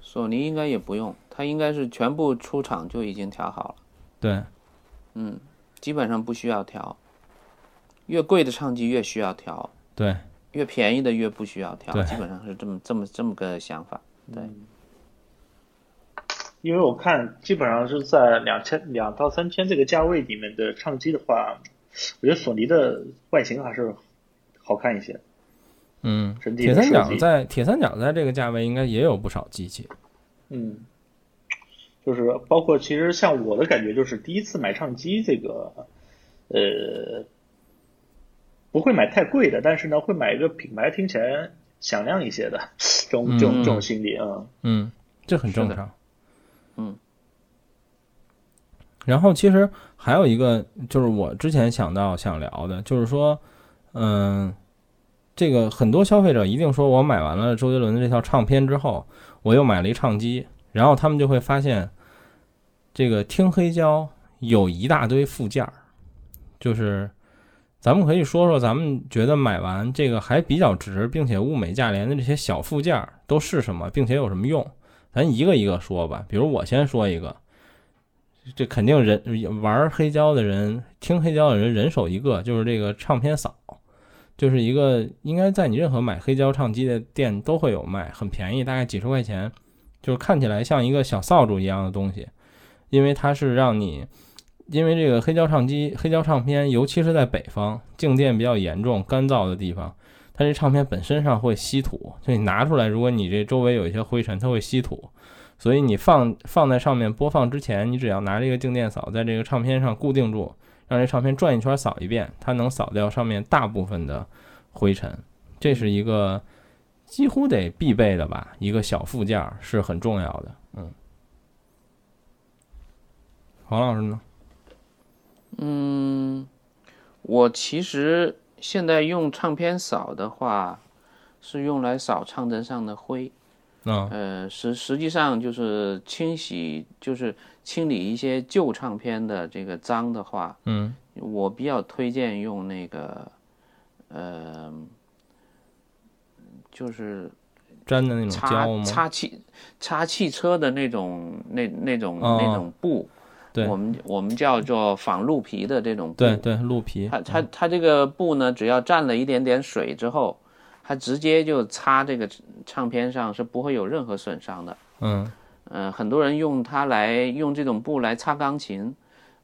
索尼应该也不用，它应该是全部出厂就已经调好了。对，嗯，基本上不需要调。越贵的唱机越需要调，对，越便宜的越不需要调，基本上是这么这么这么个想法，对。因为我看基本上是在两千两到三千这个价位里面的唱机的话，我觉得索尼的外形还是好看一些。嗯，铁三角在铁三角在这个价位应该也有不少机器。嗯，就是包括其实像我的感觉就是第一次买唱机这个，呃，不会买太贵的，但是呢会买一个品牌听起来响亮一些的这种这种这种心理啊。嗯，这很正常。嗯，然后其实还有一个，就是我之前想到想聊的，就是说，嗯，这个很多消费者一定说，我买完了周杰伦的这套唱片之后，我又买了一唱机，然后他们就会发现，这个听黑胶有一大堆附件儿，就是咱们可以说说，咱们觉得买完这个还比较值，并且物美价廉的这些小附件儿都是什么，并且有什么用。咱一个一个说吧，比如我先说一个，这肯定人玩黑胶的人、听黑胶的人人手一个，就是这个唱片扫，就是一个应该在你任何买黑胶唱机的店都会有卖，很便宜，大概几十块钱，就是看起来像一个小扫帚一样的东西，因为它是让你，因为这个黑胶唱机、黑胶唱片，尤其是在北方静电比较严重、干燥的地方。它这唱片本身上会吸土，就你拿出来，如果你这周围有一些灰尘，它会吸土，所以你放放在上面播放之前，你只要拿这个静电扫在这个唱片上固定住，让这唱片转一圈扫一遍，它能扫掉上面大部分的灰尘。这是一个几乎得必备的吧，一个小附件是很重要的。嗯，黄老师呢？嗯，我其实现在用唱片扫的话，是用来扫唱针上的灰。嗯呃，实实际上就是清洗，就是清理一些旧唱片的这个脏的话，嗯我比较推荐用那个，呃，就是粘的那种擦？擦汽擦汽车的那种那那种、哦那种布，对我们我们叫做仿鹿皮的这种布。对对，鹿皮。它它它这个布呢，只要沾了一点点水之后，它直接就擦这个唱片上是不会有任何损伤的。嗯呃，很多人用它来用这种布来擦钢琴，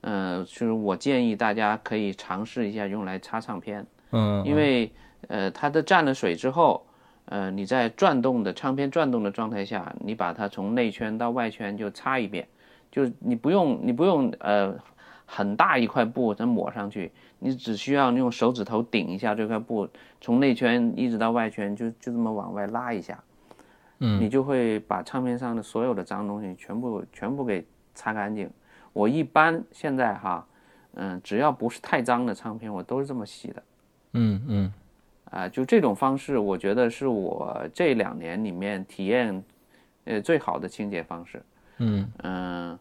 呃，就是我建议大家可以尝试一下用来擦唱片，嗯，因为呃它的蘸了水之后，呃你在转动的唱片转动的状态下，你把它从内圈到外圈就擦一遍，就是你不用你不用呃很大一块布再抹上去，你只需要用手指头顶一下这块布，从内圈一直到外圈就就这么往外拉一下。嗯你就会把唱片上的所有的脏东西全部全部给擦干净。我一般现在哈，嗯，只要不是太脏的唱片，我都是这么洗的。嗯嗯啊、就这种方式，我觉得是我这两年里面体验呃最好的清洁方式。嗯嗯、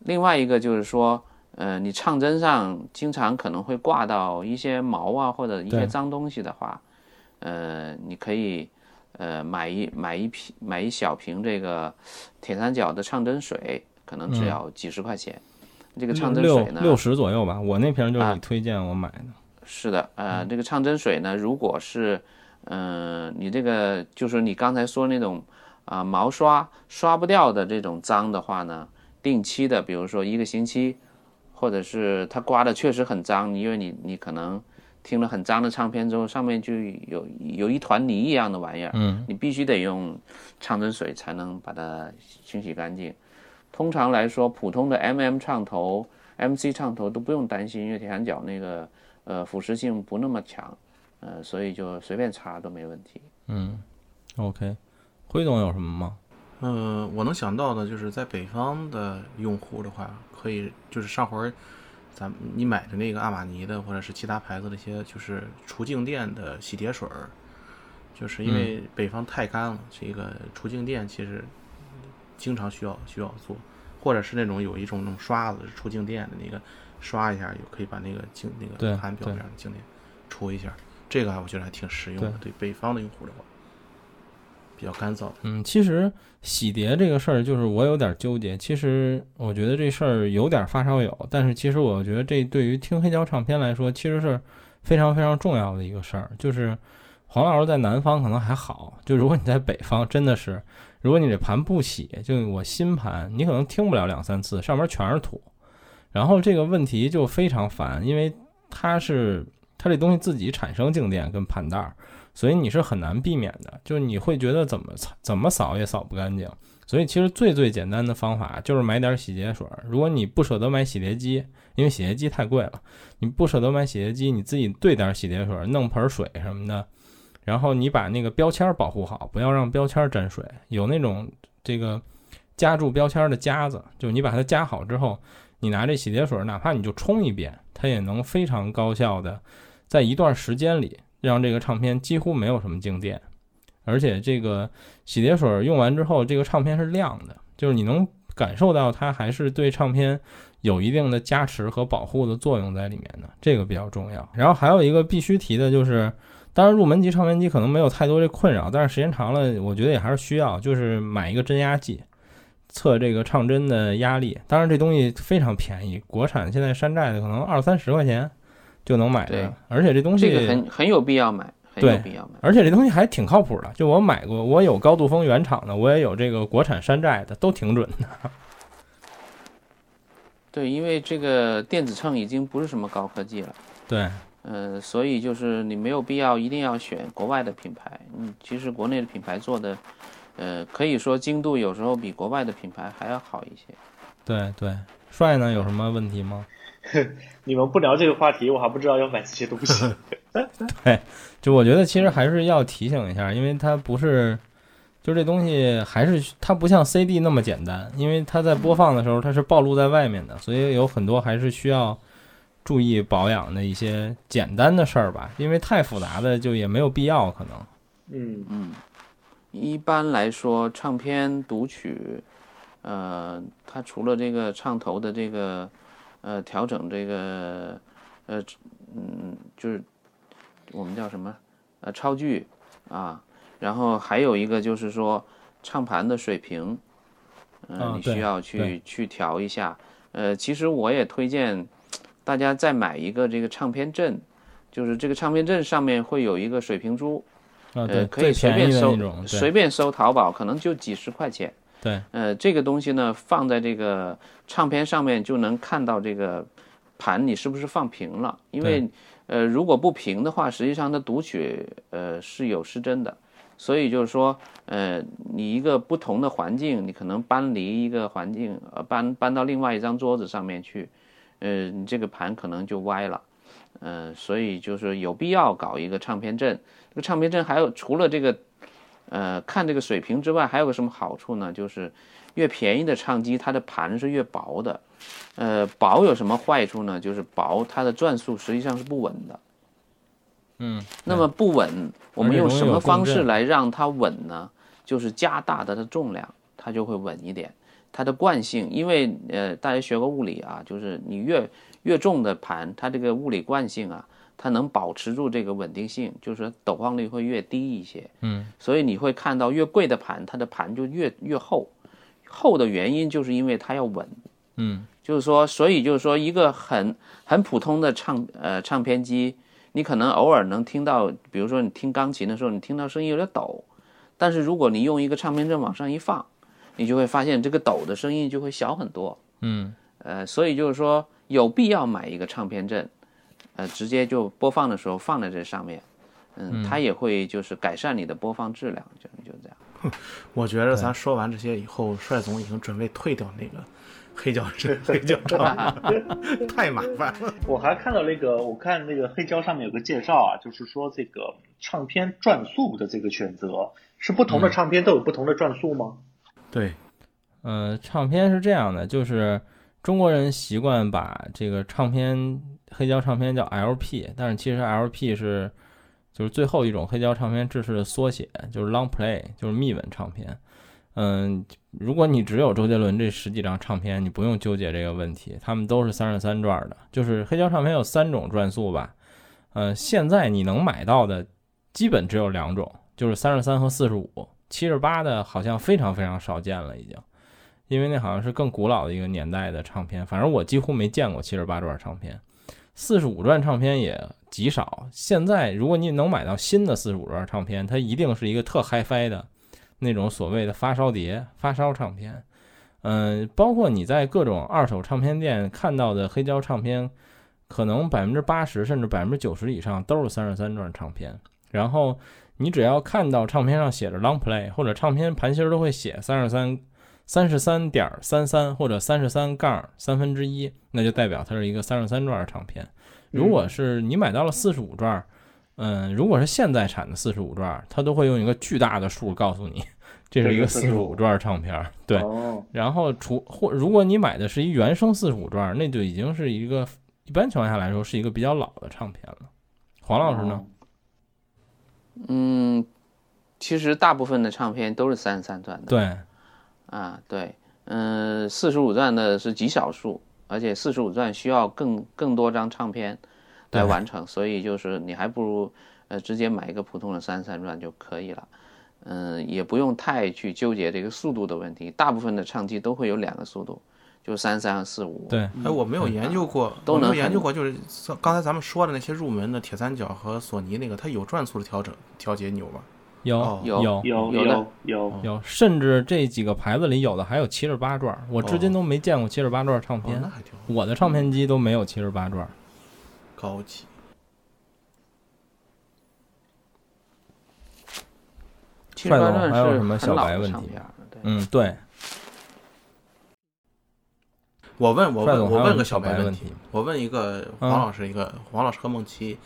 另外一个就是说，呃，你唱针上经常可能会挂到一些毛啊或者一些脏东西的话，呃，你可以呃买一买一瓶买一小瓶这个铁三角的唱针水，可能只要几十块钱。这个唱针六水呢，六十左右吧。我那瓶就是推荐我买的。是的，呃，这个唱针水呢，如果是，嗯、你这个就是你刚才说那种啊、毛刷刷不掉的这种脏的话呢，定期的，比如说一个星期，或者是它刮的确实很脏，因为你你可能听了很脏的唱片之后，上面就有有一团泥一样的玩意儿，嗯你必须得用唱针水才能把它清洗干净。通常来说，普通的 MM 唱头、MC 唱头都不用担心，因为铁三角那个呃腐蚀性不那么强，呃，所以就随便擦都没问题。嗯，OK。辉总有什么吗？嗯，我能想到的就是在北方的用户的话，可以就是上回儿咱你买的那个阿玛尼的或者是其他牌子的一些就是除静电的洗涤水儿，就是因为北方太干了，这个除静电其实经常需要需要做，或者是那种有一种那种刷子是除静电的那个，刷一下就可以把那个静那个盘表面的静电除一下，这个还我觉得还挺实用的，对北方的用户的话，比较干燥。嗯，其实洗碟这个事儿，就是我有点纠结。其实我觉得这事儿有点发烧友，但是其实我觉得这对于听黑胶唱片来说，其实是非常非常重要的一个事儿。就是黄老师在南方可能还好，就如果你在北方，真的是，如果你这盘不洗，就我新盘，你可能听不了两三次，上面全是土。然后这个问题就非常烦，因为它是它这东西自己产生静电跟盘带儿。所以你是很难避免的，就是你会觉得怎么扫怎么扫也扫不干净。所以其实最最简单的方法就是买点洗洁水。如果你不舍得买洗洁机，因为洗洁机太贵了，你不舍得买洗洁机，你自己兑点洗洁水，弄盆水什么的，然后你把那个标签保护好，不要让标签沾水。有那种这个夹住标签的夹子，就你把它夹好之后，你拿这洗洁水，哪怕你就冲一遍，它也能非常高效的在一段时间里。让这个唱片几乎没有什么静电，而且这个洗涤水用完之后，这个唱片是亮的，就是你能感受到它还是对唱片有一定的加持和保护的作用在里面的，这个比较重要。然后还有一个必须提的就是，当然入门级唱片机可能没有太多这困扰，但是时间长了，我觉得也还是需要，就是买一个真压计，测这个唱针的压力。当然这东西非常便宜，国产现在山寨的可能二三十块钱。就能买对的，而且这东西这个很很有必要买，很有必要买。而且这东西还挺靠谱的，就我买过，我有高度风原厂的，我也有这个国产山寨的，都挺准的。对，因为这个电子秤已经不是什么高科技了，对，呃，所以就是你没有必要一定要选国外的品牌，嗯，其实国内的品牌做的，呃，可以说精度有时候比国外的品牌还要好一些。对对，帅呢有什么问题吗？你们不聊这个话题，我还不知道要买这些东西。对，就我觉得其实还是要提醒一下，因为它不是，就这东西还是它不像 CD 那么简单，因为它在播放的时候它是暴露在外面的，所以有很多还是需要注意保养的一些简单的事儿吧，因为太复杂的就也没有必要可能。嗯嗯，一般来说，唱片读取，呃，它除了这个唱头的这个，呃，调整这个，呃，嗯，就是我们叫什么，呃，超距啊，然后还有一个就是说唱盘的水平，嗯、你需要去对去调一下。呃，其实我也推荐大家再买一个这个唱片阵，就是这个唱片阵上面会有一个水平珠。啊，呃，可以随便搜，，随便搜淘宝，可能就几十块钱。对，呃，这个东西呢，放在这个唱片上面就能看到这个盘你是不是放平了，因为呃，如果不平的话，实际上它读取呃是有失真的。所以就是说，呃，你一个不同的环境，你可能搬离一个环境，呃，搬搬到另外一张桌子上面去，呃，你这个盘可能就歪了。呃，所以就是有必要搞一个唱片阵。这个唱片阵还有除了这个，呃，看这个水平之外，还有个什么好处呢？就是越便宜的唱机，它的盘是越薄的。呃，薄有什么坏处呢？就是薄，它的转速实际上是不稳的。嗯，那么不稳，我们用什么方式来让它稳呢？就是加大它的重量，它就会稳一点。它的惯性，因为呃，大家学过物理啊，就是你越越重的盘，它这个物理惯性啊，它能保持住这个稳定性，就是说抖晃率会越低一些。嗯，所以你会看到越贵的盘，它的盘就越越厚。厚的原因就是因为它要稳。嗯，就是说，所以就是说，一个很很普通的唱呃唱片机，你可能偶尔能听到，比如说你听钢琴的时候，你听到声音有点抖，但是如果你用一个唱片阵往上一放，你就会发现这个抖的声音就会小很多。嗯，呃，所以就是说有必要买一个唱片阵，呃，直接就播放的时候放在这上面，嗯，它也会就是改善你的播放质量，就就这样。我觉得咱说完这些以后，帅总已经准备退掉那个黑胶 这黑胶唱片，太麻烦了。我还看到那个，我看那个黑胶上面有个介绍啊，就是说这个唱片转速的这个选择，是不同的唱片都有不同的转速吗？对，呃，唱片是这样的，就是中国人习惯把这个唱片黑胶唱片叫 LP，但是其实 LP 是就是最后一种黑胶唱片制式的缩写，就是 Long Play，就是密稳唱片。嗯，如果你只有周杰伦这十几张唱片，你不用纠结这个问题，他们都是三十三转的。就是黑胶唱片有三种转速吧，呃，现在你能买到的基本只有两种，就是三十三和四十五，七十八的好像非常非常少见了已经。因为那好像是更古老的一个年代的唱片，反正我几乎没见过七十八转唱片，四十五转唱片也极少。现在如果你能买到新的四十五转唱片，它一定是一个特嗨翻的那种所谓的发烧碟、发烧唱片。嗯，包括你在各种二手唱片店看到的黑胶唱片，可能百分之八十甚至百分之九十以上都是三十三转唱片。然后你只要看到唱片上写着 Long Play 或者唱片盘芯都会写三十三。三十三点三三或者三十三杠三分之一，那就代表它是一个三十三转唱片。如果是你买到了四十五转，嗯，如果是现在产的四十五转，它都会用一个巨大的数告诉你，这是一个四十五转唱片。对，哦，然后除或如果你买的是一原声四十五转，那就已经是一个一般情况下来说是一个比较老的唱片了。黄老师呢？嗯，其实大部分的唱片都是三十三转的。对，啊，对，嗯，四十五转的是极少数，而且四十五转需要更更多张唱片来完成，所以就是你还不如呃直接买一个普通的三十三转就可以了。嗯，也不用太去纠结这个速度的问题，大部分的唱机都会有两个速度，就三三和四五。对，哎，我没有研究过，没都能研究过，就是刚才咱们说的那些入门的铁三角和索尼那个，它有转速的调整调节钮吗？有哦有有有有有有，甚至这几个牌子里有的还有七十八转，我至今哦。都没见过七十八转唱哦，片我的唱片机都没有七十八转。高级。七十八帅总转还有什么小白问题。嗯，对，我问我问我问个小小白问题，我问一个嗯。黄老师一个黄老师和梦琪，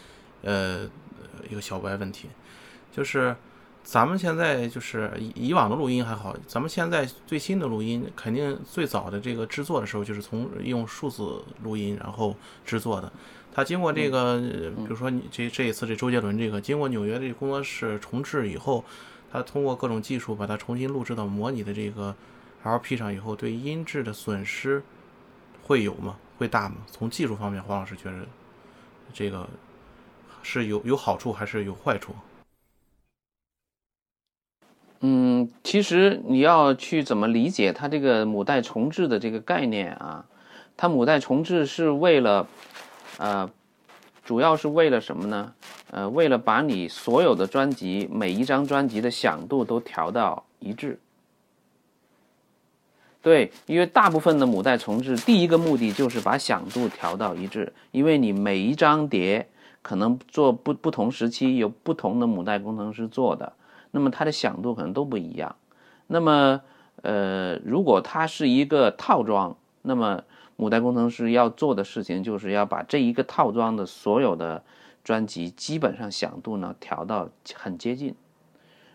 呃，一个小白问题，就是咱们现在就是以以往的录音还好，咱们现在最新的录音，肯定最早的这个制作的时候就是从用数字录音然后制作的。它经过这个，呃比如说你这这一次这周杰伦这个，经过纽约这个工作室重制以后，它通过各种技术把它重新录制到模拟的这个 LP 上以后，对音质的损失会有吗？会大吗？从技术方面，黄老师觉得这个是有有好处还是有坏处？嗯，其实你要去怎么理解它这个母带重置的这个概念啊？它母带重置是为了，呃，主要是为了什么呢？呃，为了把你所有的专辑每一张专辑的响度都调到一致。对，因为大部分的母带重置，第一个目的就是把响度调到一致，因为你每一张碟可能做不不同时期有不同的母带工程师做的。那么它的响度可能都不一样。那么，呃，如果它是一个套装，那么母带工程师要做的事情就是要把这一个套装的所有的专辑基本上响度呢调到很接近。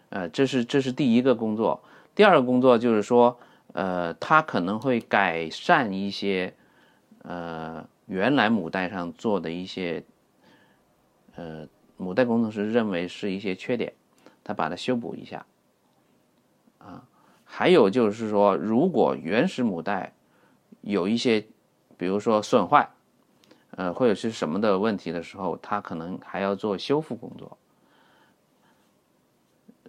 呃，这是这是第一个工作。第二个工作就是说，呃，它可能会改善一些，呃，原来母带上做的一些，呃，母带工程师认为是一些缺点。他把它修补一下，啊，还有就是说，如果原始母带有一些，比如说损坏，呃，或者是什么的问题的时候，他可能还要做修复工作。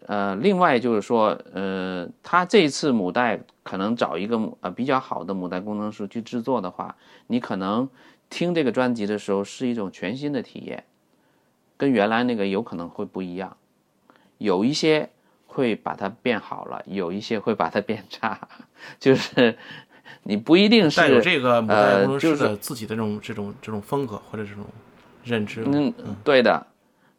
呃，另外就是说，呃，他这一次母带可能找一个呃比较好的母带工程师去制作的话，你可能听这个专辑的时候是一种全新的体验，跟原来那个有可能会不一样。有一些会把它变好了，有一些会把它变差，就是你不一定是带有这个呃就是的自己的这种、这种这种风格或者这种认知。嗯，对的，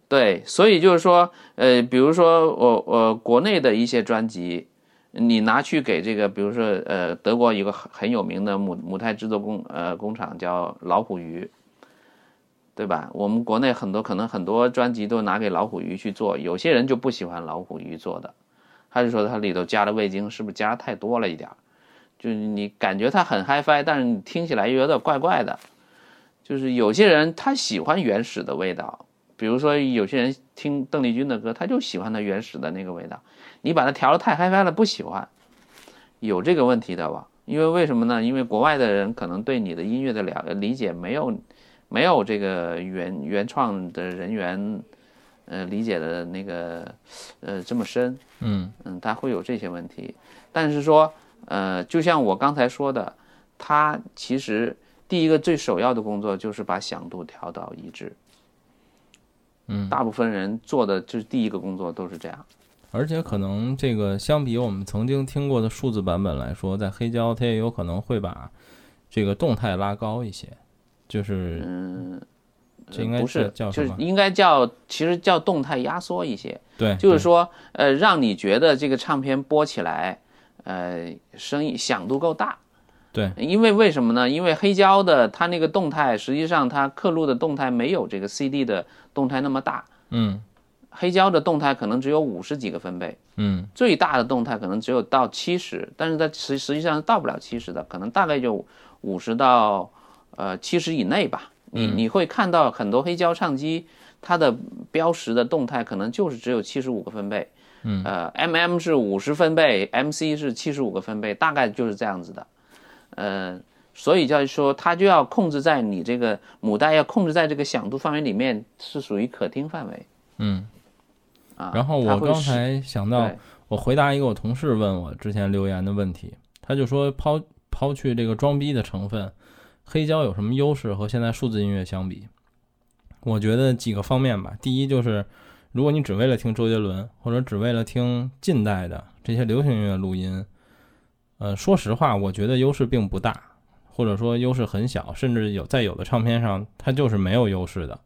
对，所以就是说，呃，比如说我我国内的一些专辑，你拿去给这个，比如说呃，德国有个很很有名的母母带制作工呃工厂叫老虎鱼。对吧？我们国内很多可能很多专辑都拿给老虎鱼去做，有些人就不喜欢老虎鱼做的，他就说它里头加的味精是不是加太多了一点儿？就是你感觉它很 HiFi，但是你听起来又有点怪怪的。就是有些人他喜欢原始的味道，比如说有些人听邓丽君的歌，他就喜欢它原始的那个味道。你把它调的太 HiFi 了，不喜欢，有这个问题的吧？因为为什么呢？因为国外的人可能对你的音乐的了理解没有。没有这个原原创的人员，呃，理解的那个，呃，这么深，嗯嗯，他会有这些问题。但是说，呃，就像我刚才说的，他其实第一个最首要的工作就是把响度调到一致。嗯，大部分人做的就是第一个工作都是这样。而且可能这个相比我们曾经听过的数字版本来说，在黑胶它也有可能会把这个动态拉高一些。就是，嗯，这应该不是？就是应该叫，其实叫动态压缩一些。对，就是说，呃，让你觉得这个唱片播起来，呃，声音响度够大。对，因为为什么呢？因为黑胶的它那个动态，实际上它刻录的动态没有这个 CD 的动态那么大。嗯黑胶的动态可能只有五十几个分贝，嗯最大的动态可能只有到七十，但是它实实际上到不了七十的，可能大概就五十到。呃，七十以内吧，你你会看到很多黑胶唱机，它的标识的动态可能就是只有七十五个分贝，嗯，呃，MM 是五十分贝，MC 是七十五个分贝，大概就是这样子的，呃，所以就是说它就要控制在你这个母带要控制在这个响度范围里面是属于可听范围，嗯。啊，然后我刚才想到，我回答一个我同事问我之前留言的问题，他就说抛抛去这个装逼的成分。黑胶有什么优势和现在数字音乐相比？我觉得几个方面吧。第一就是，如果你只为了听周杰伦，或者只为了听近代的这些流行音乐录音，呃，说实话，我觉得优势并不大，或者说优势很小，甚至有在有的唱片上它就是没有优势的。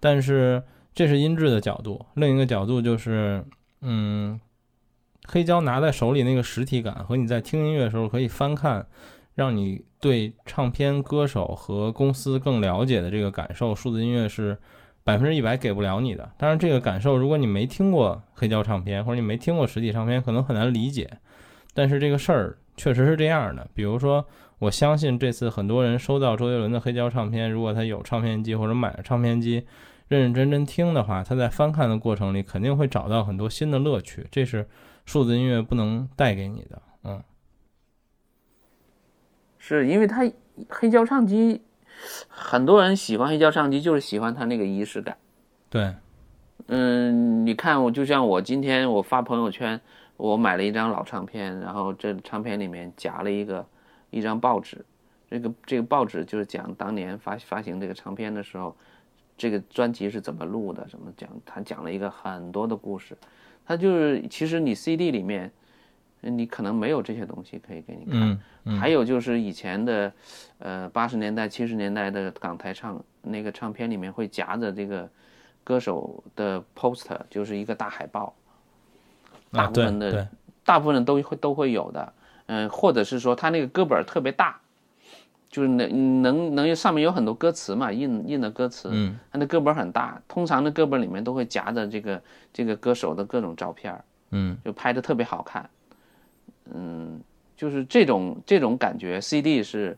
但是这是音质的角度，另一个角度就是，嗯，黑胶拿在手里那个实体感和你在听音乐的时候可以翻看。让你对唱片歌手和公司更了解的这个感受，数字音乐是百分之一百给不了你的。当然，这个感受如果你没听过黑胶唱片，或者你没听过实体唱片，可能很难理解。但是这个事儿确实是这样的。比如说，我相信这次很多人收到周杰伦的黑胶唱片，如果他有唱片机或者买了唱片机，认认真真听的话，他在翻看的过程里肯定会找到很多新的乐趣。这是数字音乐不能带给你的。嗯，是因为它黑胶唱机，很多人喜欢黑胶唱机，就是喜欢它那个仪式感。对，嗯，你看我就像我今天我发朋友圈，我买了一张老唱片，然后这唱片里面夹了一个一张报纸，这个这个报纸就是讲当年发发行这个唱片的时候，这个专辑是怎么录的，怎么讲，他讲了一个很多的故事，他就是其实你 CD 里面。你可能没有这些东西可以给你看，还有就是以前的，呃，八十年代、七十年代的港台唱那个唱片里面会夹着这个歌手的 poster，就是一个大海报，大部分的大部分人都会都会有的，嗯，或者是说他那个歌本特别大，就是能能能上面有很多歌词嘛，印印的歌词，嗯，他那歌本很大，通常的歌本里面都会夹着这个这个歌手的各种照片，嗯，就拍的特别好看。嗯，嗯就是这种这种感觉，CD 是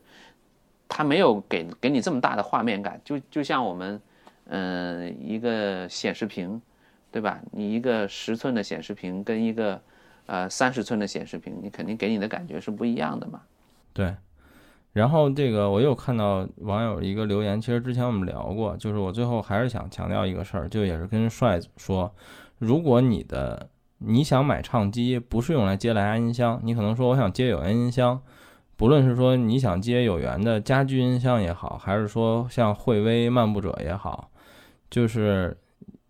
它没有给给你这么大的画面感，就就像我们嗯一个显示屏，对吧？你一个十寸的显示屏跟一个呃三十寸的显示屏，你肯定给你的感觉是不一样的嘛。对。然后这个我又看到网友一个留言，其实之前我们聊过，就是我最后还是想强调一个事儿，就也是跟帅说，如果你的。你想买唱机，不是用来接蓝牙音箱，你可能说我想接有源音箱，不论是说你想接有源的家居音箱也好，还是说像惠威漫步者也好，就是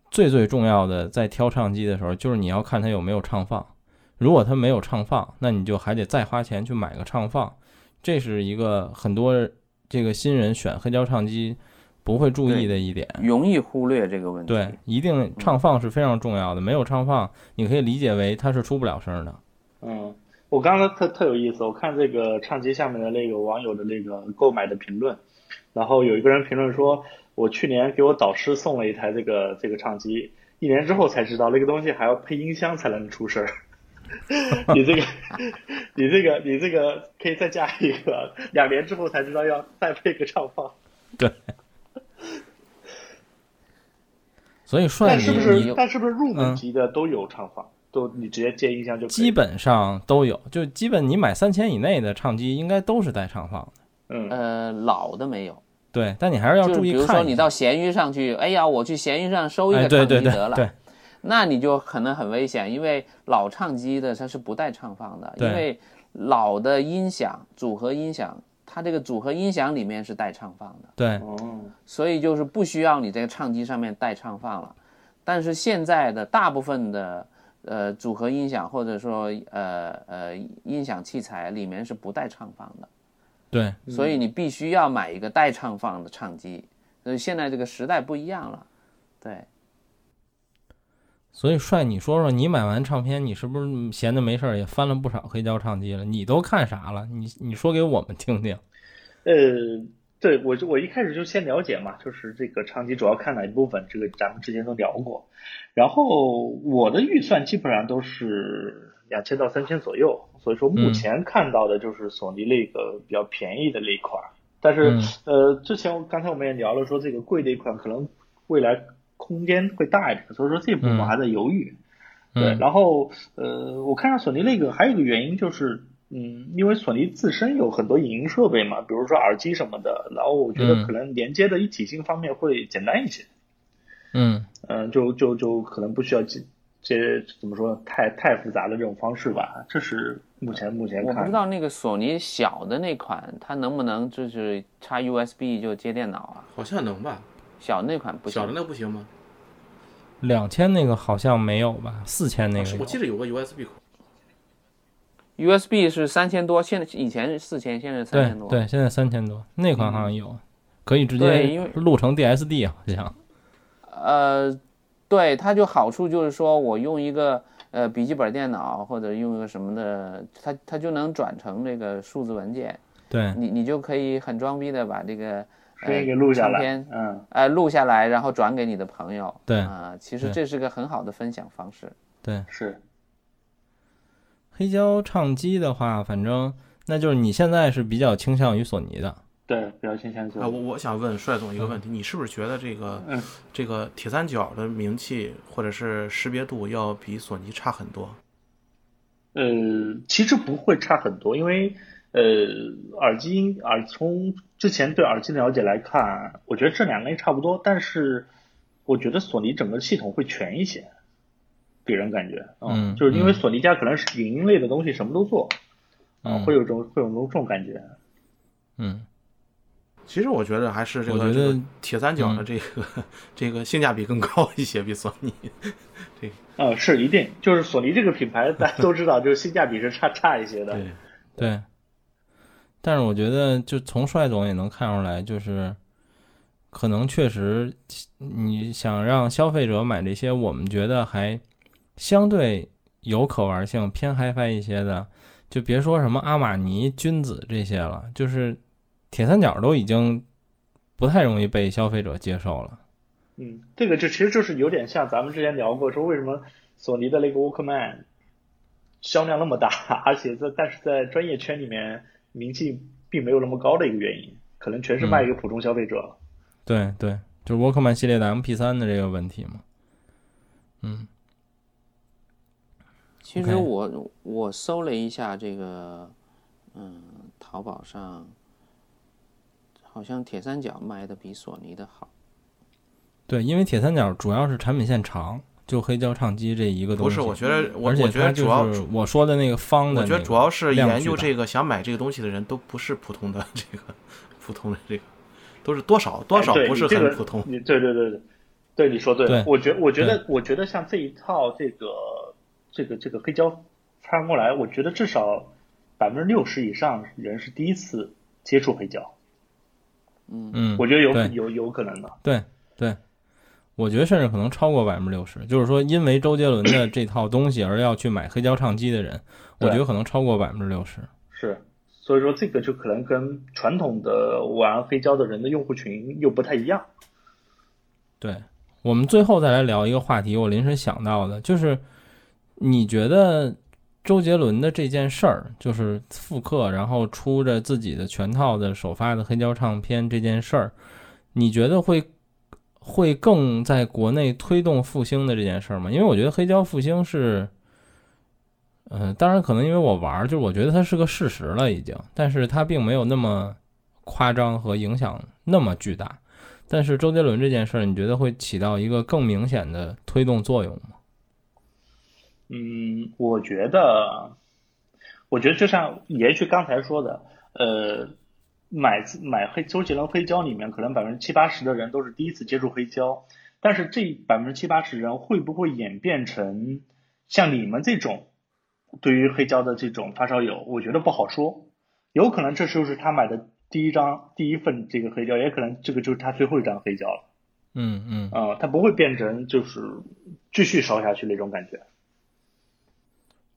最最重要的在挑唱机的时候，就是你要看它有没有唱放。如果它没有唱放，那你就还得再花钱去买个唱放。这是一个很多这个新人选黑胶唱机。不会注意的一点，容易忽略这个问题。对，一定唱放是非常重要的。没有唱放，你可以理解为它是出不了声的。嗯，我刚才特特有意思，我看这个唱机下面的那个网友的那个购买的评论，然后有一个人评论说，我去年给我导师送了一台这个这个唱机，一年之后才知道那个东西还要配音箱才能出声。你这个，你这个，你这个可以再加一个，两年之后才知道要再配个唱放。对。所以帅，但是不是？但是不是入门级的都有唱放？都你直接接音箱就基本上都有，就基本你买三千以内的唱机应该都是带唱放的。嗯呃，老的没有。对，但你还是要注意看。比如说你到闲鱼上去，哎呀，我去闲鱼上收一个唱机得了。对，那你就可能很危险，因为老唱机的它是不带唱放的，因为老的音响组合音响。它这个组合音响里面是带唱放的，对，所以就是不需要你这个唱机上面带唱放了。但是现在的大部分的呃组合音响或者说呃呃音响器材里面是不带唱放的，对，所以你必须要买一个带唱放的唱机。所以现在这个时代不一样了，对。所以帅，你说说，你买完唱片，你是不是闲的没事儿也翻了不少黑胶唱机了？你都看啥了？你你说给我们听听。呃，对我就我一开始就先了解嘛，就是这个唱机主要看哪一部分，这个咱们之前都聊过。然后我的预算基本上都是两千到三千左右，所以说目前看到的就是索尼那个比较便宜的那一款。但是呃，之前刚才我们也聊了，说这个贵的一款可能未来。空间会大一点，所以说这部分我还在犹豫。对，然后呃，我看上索尼那个还有一个原因就是，嗯，因为索尼自身有很多影音设备嘛，比如说耳机什么的，然后我觉得可能连接的一体性方面会简单一些。嗯嗯，就就就可能不需要接接怎么说太太复杂的这种方式吧。这是目前目前看。我不知道那个索尼小的那款它能不能就是插 USB 就接电脑啊？好像能吧。小那款不行，小的那不行吗？两千那个好像没有吧？四千那个，我记得有个 USB 口。USB 是三千多，现在以前是四千，现在三千多。对，现在三千多，那款好像有，可以直接录成 DSD 好像。呃，对，它就好处就是说我用一个呃笔记本电脑或者用一个什么的，它它就能转成这个数字文件。对你你就可以很装逼的把这个声音给录下来嗯，呃录下来，然后转给你的朋友。对啊、其实这是个很好的分享方式。对，是，黑胶唱机的话，反正那就是你现在是比较倾向于索尼的。对，比较倾向于啊，我我想问帅总一个问题，你是不是觉得这个嗯这个铁三角的名气或者是识别度要比索尼差很多？呃，其实不会差很多，因为呃，耳机音耳从之前对耳机的了解来看，我觉得这两个也差不多，但是我觉得索尼整个系统会全一些，给人感觉，嗯就是因为嗯。索尼家可能是影音类的东西什么都做，啊、嗯。会有种会有种这种感觉，嗯，其实我觉得还是这我觉得个这个铁三角的嗯。这个、这个性价比更高一些，比索尼。对 呃，是一定，就是索尼这个品牌大家都知道，就是性价比是差差一些的，对，对。但是我觉得，就从帅总也能看出来，就是可能确实，你想让消费者买这些我们觉得还相对有可玩性、偏 HiFi 一些的，就别说什么阿玛尼、君子这些了，就是铁三角都已经不太容易被消费者接受了。嗯，这个就其实就是有点像咱们之前聊过，说为什么索尼的那个 Walkman 销量那么大，而且在但是在专业圈里面名气并没有那么高的一个原因，可能全是卖给普通消费者。对对，就是沃克曼系列的 MP3 的这个问题嘛。嗯其实我我搜了一下这个，嗯，淘宝上好像铁三角卖的比索尼的好。对，因为铁三角主要是产品线长，就黑胶唱机这一个东西。不是，我觉得我我觉得主要是我说的那个方的、那个，我觉得主要是研究这个想买这个东西的人都不是普通的这个普通的这个，都是多少多少不是很普通。你对对对对，对你说对我觉我觉得我觉得像这一套这个这个这个黑胶穿过来，我觉得至少百分之六十以上人是第一次接触黑胶，嗯嗯，我觉得有对有有可能的。对对，我觉得甚至可能超过百分之六十。就是说，因为周杰伦的这套东西而要去买黑胶唱机的人，我觉得可能超过百分之六十。是，所以说这个就可能跟传统的玩黑胶的人的用户群又不太一样。对，我们最后再来聊一个话题，我临时想到的，就是你觉得周杰伦的这件事儿，就是复刻，然后出着自己的全套的首发的黑胶唱片这件事儿，你觉得会会更在国内推动复兴的这件事儿吗？因为我觉得黑胶复兴是，嗯、当然可能因为我玩儿，就是我觉得它是个事实了已经，但是它并没有那么夸张和影响那么巨大。但是周杰伦这件事儿，你觉得会起到一个更明显的推动作用吗？嗯，我觉得，我觉得就像延续刚才说的，呃，买买黑周杰伦黑胶里面，可能百分之七八十的人都是第一次接触黑胶，但是这百分之七八十人会不会演变成像你们这种对于黑胶的这种发烧友？我觉得不好说，有可能这就是他买的第一张第一份这个黑胶，也可能这个就是他最后一张黑胶了，嗯嗯，啊、他不会变成就是继续烧下去那种感觉。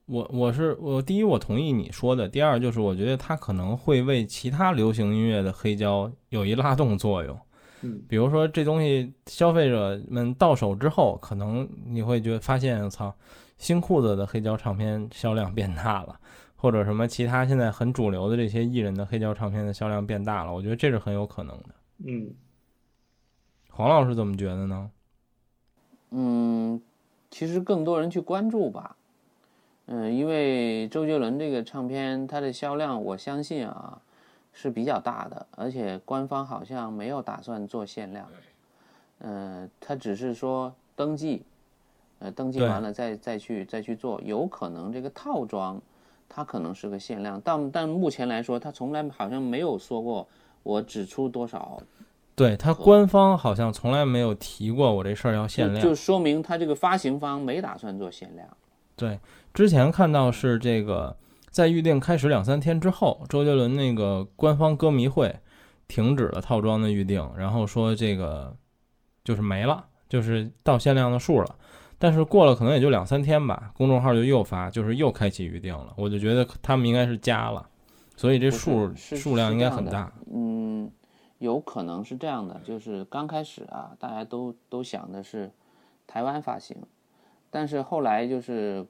我我是我第一我同意你说的，第二就是我觉得它可能会为其他流行音乐的黑胶有一拉动作用。嗯，比如说这东西消费者们到手之后，可能你会觉得发现，操，新裤子的黑胶唱片销量变大了，或者什么其他现在很主流的这些艺人的黑胶唱片的销量变大了，我觉得这是很有可能的。嗯。黄老师怎么觉得呢？嗯，其实更多人去关注吧。嗯，因为周杰伦这个唱片，它的销量我相信啊是比较大的，而且官方好像没有打算做限量。呃，他只是说登记，呃，登记完了再再去再去做，有可能这个套装它可能是个限量，但但目前来说，他从来好像没有说过我只出多少对他官方好像从来没有提过我这事儿要限量，就就说明他这个发行方没打算做限量。对，之前看到是这个，在预定开始两三天之后，周杰伦那个官方歌迷会停止了套装的预定，然后说这个就是没了，就是到限量的数了。但是过了可能也就两三天吧，公众号就又发，就是又开启预定了。我就觉得他们应该是加了，所以这数是数量应该很大。嗯，有可能是这样的，就是刚开始啊，大家都都想的是台湾发行，但是后来就是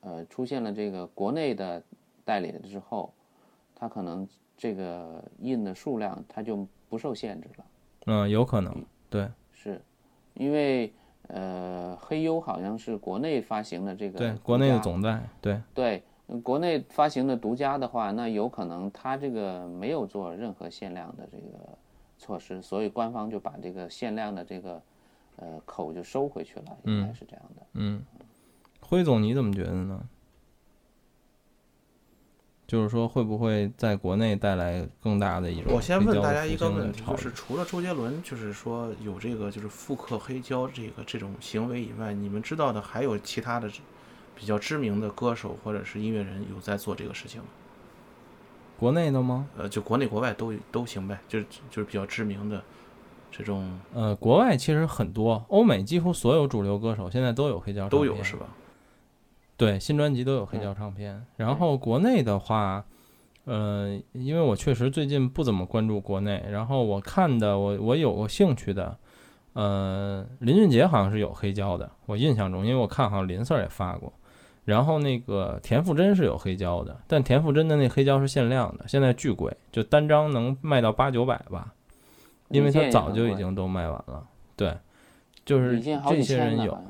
呃出现了这个国内的代理了之后，它可能这个印的数量它就不受限制了，嗯，有可能，对。是因为呃黑优好像是国内发行的这个对，国内的总代，对对，国内发行的独家的话，那有可能它这个没有做任何限量的这个措施，所以官方就把这个限量的这个呃口就收回去了，应该是这样的。嗯，辉总你怎么觉得呢？就是说会不会在国内带来更大的一种？我先问大家一个问题，就是除了周杰伦，就是说有这个就是复刻黑胶这个这种行为以外，你们知道的还有其他的比较知名的歌手或者是音乐人有在做这个事情吗？国内的吗？呃，就国内国外都都行呗，就是就是比较知名的这种呃，国外其实很多，欧美几乎所有主流歌手现在都有黑胶唱片，都有是吧？对，新专辑都有黑胶唱片。然后国内的话，呃，因为我确实最近不怎么关注国内，然后我看的，我我有过兴趣的，呃，林俊杰好像是有黑胶的，我印象中，因为我看好像林 Sir 也发过。然后那个田馥甄是有黑胶的，但田馥甄的那黑胶是限量的，现在巨贵，就单张能卖到八九百吧，因为他早就已经都卖完了。对，就是这些人有呢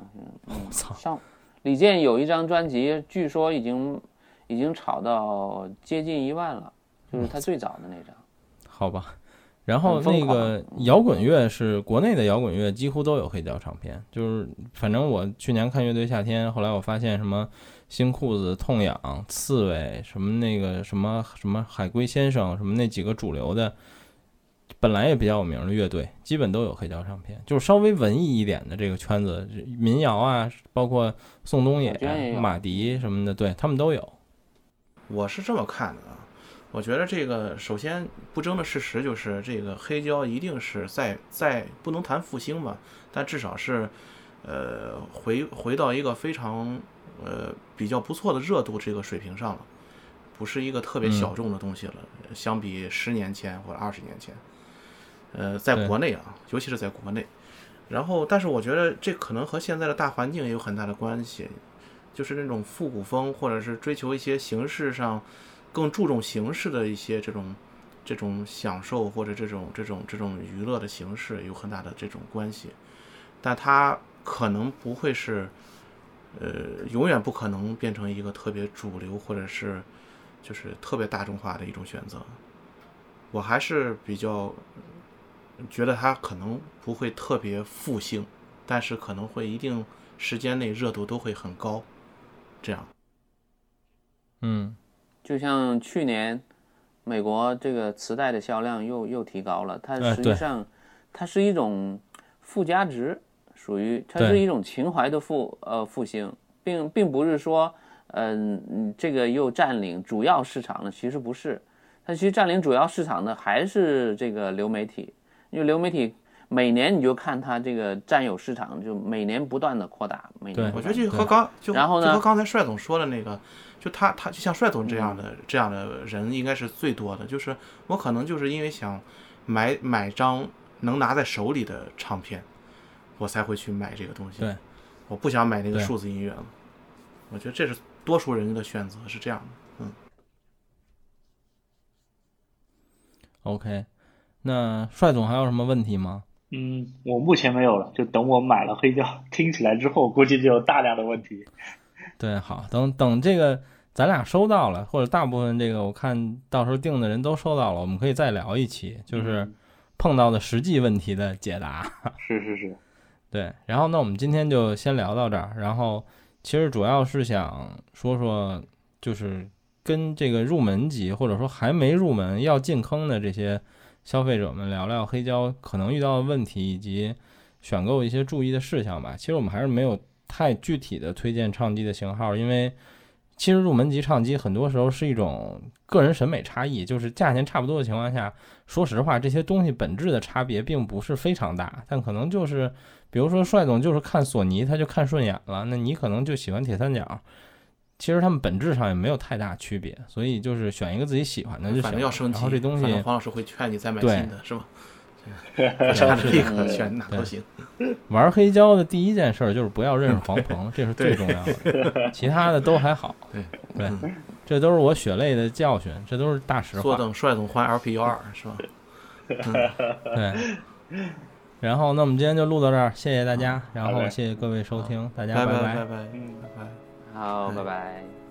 好像是，嗯，操上李健有一张专辑，据说已经已经炒到接近一万了，就是他最早的那张。好吧，然后那个摇滚乐是国内的摇滚乐几乎都有黑胶唱片，就是反正我去年看乐队夏天，后来我发现什么新裤子、痛痒、刺猬，什么那个什么什么海龟先生，什么那几个主流的，本来也比较有名的乐队，基本都有黑胶唱片，就是稍微文艺一点的这个圈子，民谣啊，包括宋冬野马迪什么的，对他们都有。我是这么看的啊，我觉得这个首先不争的事实就是这个黑胶一定是在在不能谈复兴吧，但至少是呃回回到一个非常呃比较不错的热度这个水平上了，不是一个特别嗯。小众的东西了，相比十年前或者二十年前，呃，在国内啊，尤其是在国内。然后，但是我觉得这可能和现在的大环境也有很大的关系，就是那种复古风，或者是追求一些形式上更注重形式的一些这种这种享受或者这种这种这种娱乐的形式有很大的这种关系，但它可能不会是，呃，永远不可能变成一个特别主流或者是就是特别大众化的一种选择。我还是比较觉得它可能不会特别复兴，但是可能会一定时间内热度都会很高，这样。嗯，就像去年美国这个磁带的销量又又提高了，它实际上它是一种附加值，属于它是一种情怀的复呃复兴，并并不是说嗯、嗯这个又占领主要市场了，其实不是，它其实占领主要市场的还是这个流媒体，因为流媒体。每年你就看它这个占有市场，就每年不断的扩大，每年我觉得这断地扩大个和刚就然后呢就和刚才帅总说的那个，就他他就像帅总这样的、这样的人应该是最多的。就是我可能就是因为想买买张能拿在手里的唱片，我才会去买这个东西。对，我不想买那个数字音乐了。我觉得这是多数人的选择是这样的。嗯，OK，那帅总还有什么问题吗？嗯，我目前没有了，就等我买了黑胶听起来之后，估计就有大量的问题。对，好，等等这个咱俩收到了，或者大部分这个我看到时候定的人都收到了，我们可以再聊一期，就是嗯碰到的实际问题的解答。是是是，对，然后那我们今天就先聊到这儿，然后其实主要是想说说，就是跟这个入门级或者说还没入门要进坑的这些消费者们聊聊黑胶可能遇到的问题以及选购一些注意的事项吧。其实我们还是没有太具体的推荐唱机的型号，因为其实入门级唱机很多时候是一种个人审美差异，就是价钱差不多的情况下，说实话，这些东西本质的差别并不是非常大，但可能就是，比如说帅总就是看索尼他就看顺眼了，那你可能就喜欢铁三角，其实他们本质上也没有太大区别，所以就是选一个自己喜欢的就行。反正要升级，然后这东西黄老师会劝你再买新的，是吧？选这个选哪都行。玩黑胶的第一件事就是不要认识黄 鹏，这是最重要的，其他的都还好。对对，这都是我血泪的教训，这都是大实话。坐等帅总换 LP 幺二是吧？对。然后，那我们今天就录到这儿，谢谢大家，然后谢谢各位收听，大家拜拜拜拜拜嗯拜拜。好，拜拜。